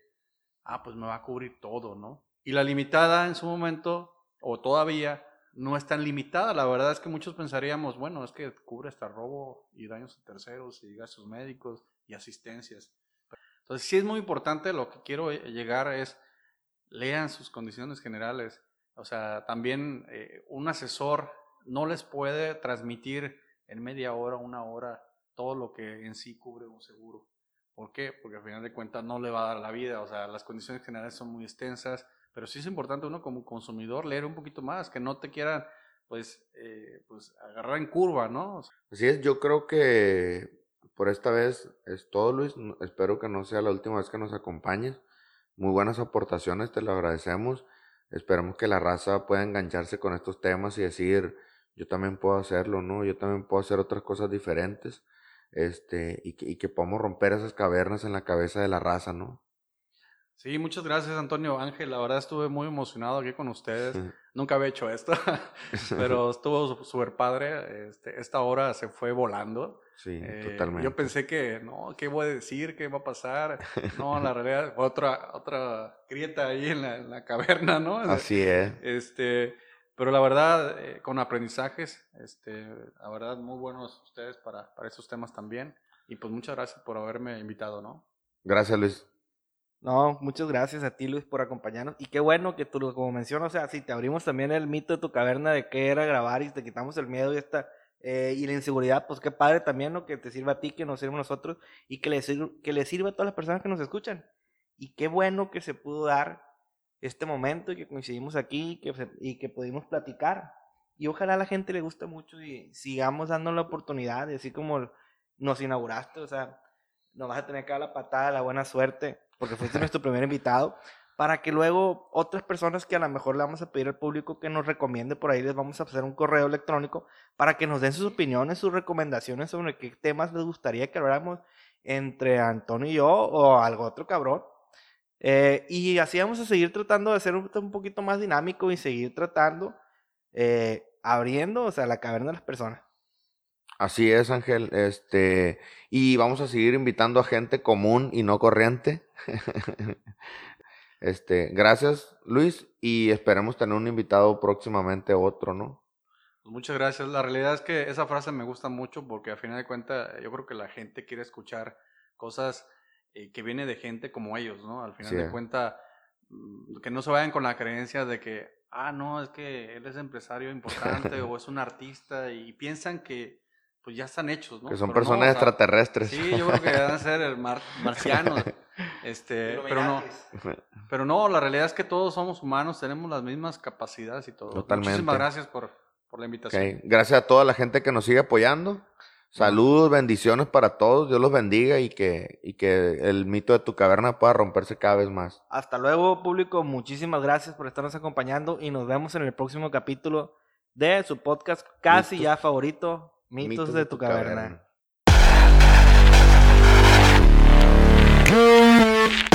Speaker 3: ah, pues me va a cubrir todo, ¿no? Y la limitada en su momento, o todavía, no es tan limitada. La verdad es que muchos pensaríamos, bueno, es que cubre hasta robo y daños a terceros y gastos médicos y asistencias. Entonces, sí es muy importante, lo que quiero llegar es, lean sus condiciones generales. O sea, también eh, un asesor no les puede transmitir en media hora, una hora, todo lo que en sí cubre un seguro. ¿Por qué? Porque al final de cuentas no le va a dar la vida. O sea, las condiciones generales son muy extensas, pero sí es importante uno como consumidor leer un poquito más, que no te quieran pues, eh, pues agarrar en curva, ¿no?
Speaker 1: Así es, yo creo que por esta vez es todo, Luis. Espero que no sea la última vez que nos acompañes. Muy buenas aportaciones, te lo agradecemos. Esperemos que la raza pueda engancharse con estos temas y decir, yo también puedo hacerlo, ¿no? Yo también puedo hacer otras cosas diferentes. Este, y que, y que podamos romper esas cavernas en la cabeza de la raza, ¿no?
Speaker 3: Sí, muchas gracias, Antonio Ángel. La verdad estuve muy emocionado aquí con ustedes. Nunca había hecho esto, pero estuvo súper padre. Este, esta hora se fue volando.
Speaker 1: Sí,
Speaker 3: Eh,
Speaker 1: totalmente.
Speaker 3: Yo pensé que, no, ¿qué voy a decir? ¿Qué va a pasar? No, la realidad, otra, otra grieta ahí en la, en la caverna, ¿no?
Speaker 1: Así es.
Speaker 3: Este, pero la verdad, eh, con aprendizajes, este, la verdad, muy buenos ustedes para, para esos temas también. Y pues muchas gracias por haberme invitado, ¿no?
Speaker 1: Gracias, Luis.
Speaker 2: No, muchas gracias a ti, Luis, por acompañarnos. Y qué bueno que tú, como mencionas, o sea, si te abrimos también el mito de tu caverna de qué era grabar y te quitamos el miedo y esta eh, y la inseguridad, pues qué padre también, ¿no? Que te sirva a ti, que nos sirva a nosotros y que le, sirva, que le sirva a todas las personas que nos escuchan. Y qué bueno que se pudo dar este momento y que coincidimos aquí y que, y que pudimos platicar. Y ojalá a la gente le guste mucho y sigamos dando la oportunidad, así como nos inauguraste, o sea, nos vas a tener que dar la patada, la buena suerte, porque fuiste nuestro primer invitado. Para que luego otras personas que a lo mejor le vamos a pedir al público que nos recomiende por ahí, les vamos a hacer un correo electrónico para que nos den sus opiniones, sus recomendaciones sobre qué temas les gustaría que habláramos entre Antonio y yo o algo otro cabrón. Eh, y así vamos a seguir tratando de ser un, un poquito más dinámico y seguir tratando, eh, abriendo, o sea, la caverna de las personas.
Speaker 1: Así es, Ángel. Este, y vamos a seguir invitando a gente común y no corriente. este, gracias, Luis, y esperemos tener un invitado próximamente otro, ¿no?
Speaker 3: Pues muchas gracias. La realidad es que esa frase me gusta mucho porque a final de cuentas yo creo que la gente quiere escuchar cosas eh, que vienen de gente como ellos, ¿no? Al final
Speaker 1: Sí.
Speaker 3: de cuentas, mm, que no se vayan con la creencia de que, ah, no, es que él es empresario importante o es un artista y piensan que pues ya están hechos, ¿no?
Speaker 1: Que son
Speaker 3: Pero no,
Speaker 1: personas
Speaker 3: o sea,
Speaker 1: extraterrestres.
Speaker 3: Sí, yo creo que deben ser el mar- marcianos. Este, pero no, pero no, la realidad es que todos somos humanos, tenemos las mismas capacidades y todo.
Speaker 1: Totalmente.
Speaker 3: Muchísimas gracias por, por la invitación.
Speaker 1: Gracias a toda la gente que nos sigue apoyando. Saludos, bendiciones para todos. Dios los bendiga y que, y que el mito de tu caverna pueda romperse cada vez más.
Speaker 2: Hasta luego, público. Muchísimas gracias por estarnos acompañando y nos vemos en el próximo capítulo de su podcast casi
Speaker 1: Mitos-
Speaker 2: ya favorito, Mitos, de, tu, caverna.
Speaker 1: caverna. Thank you.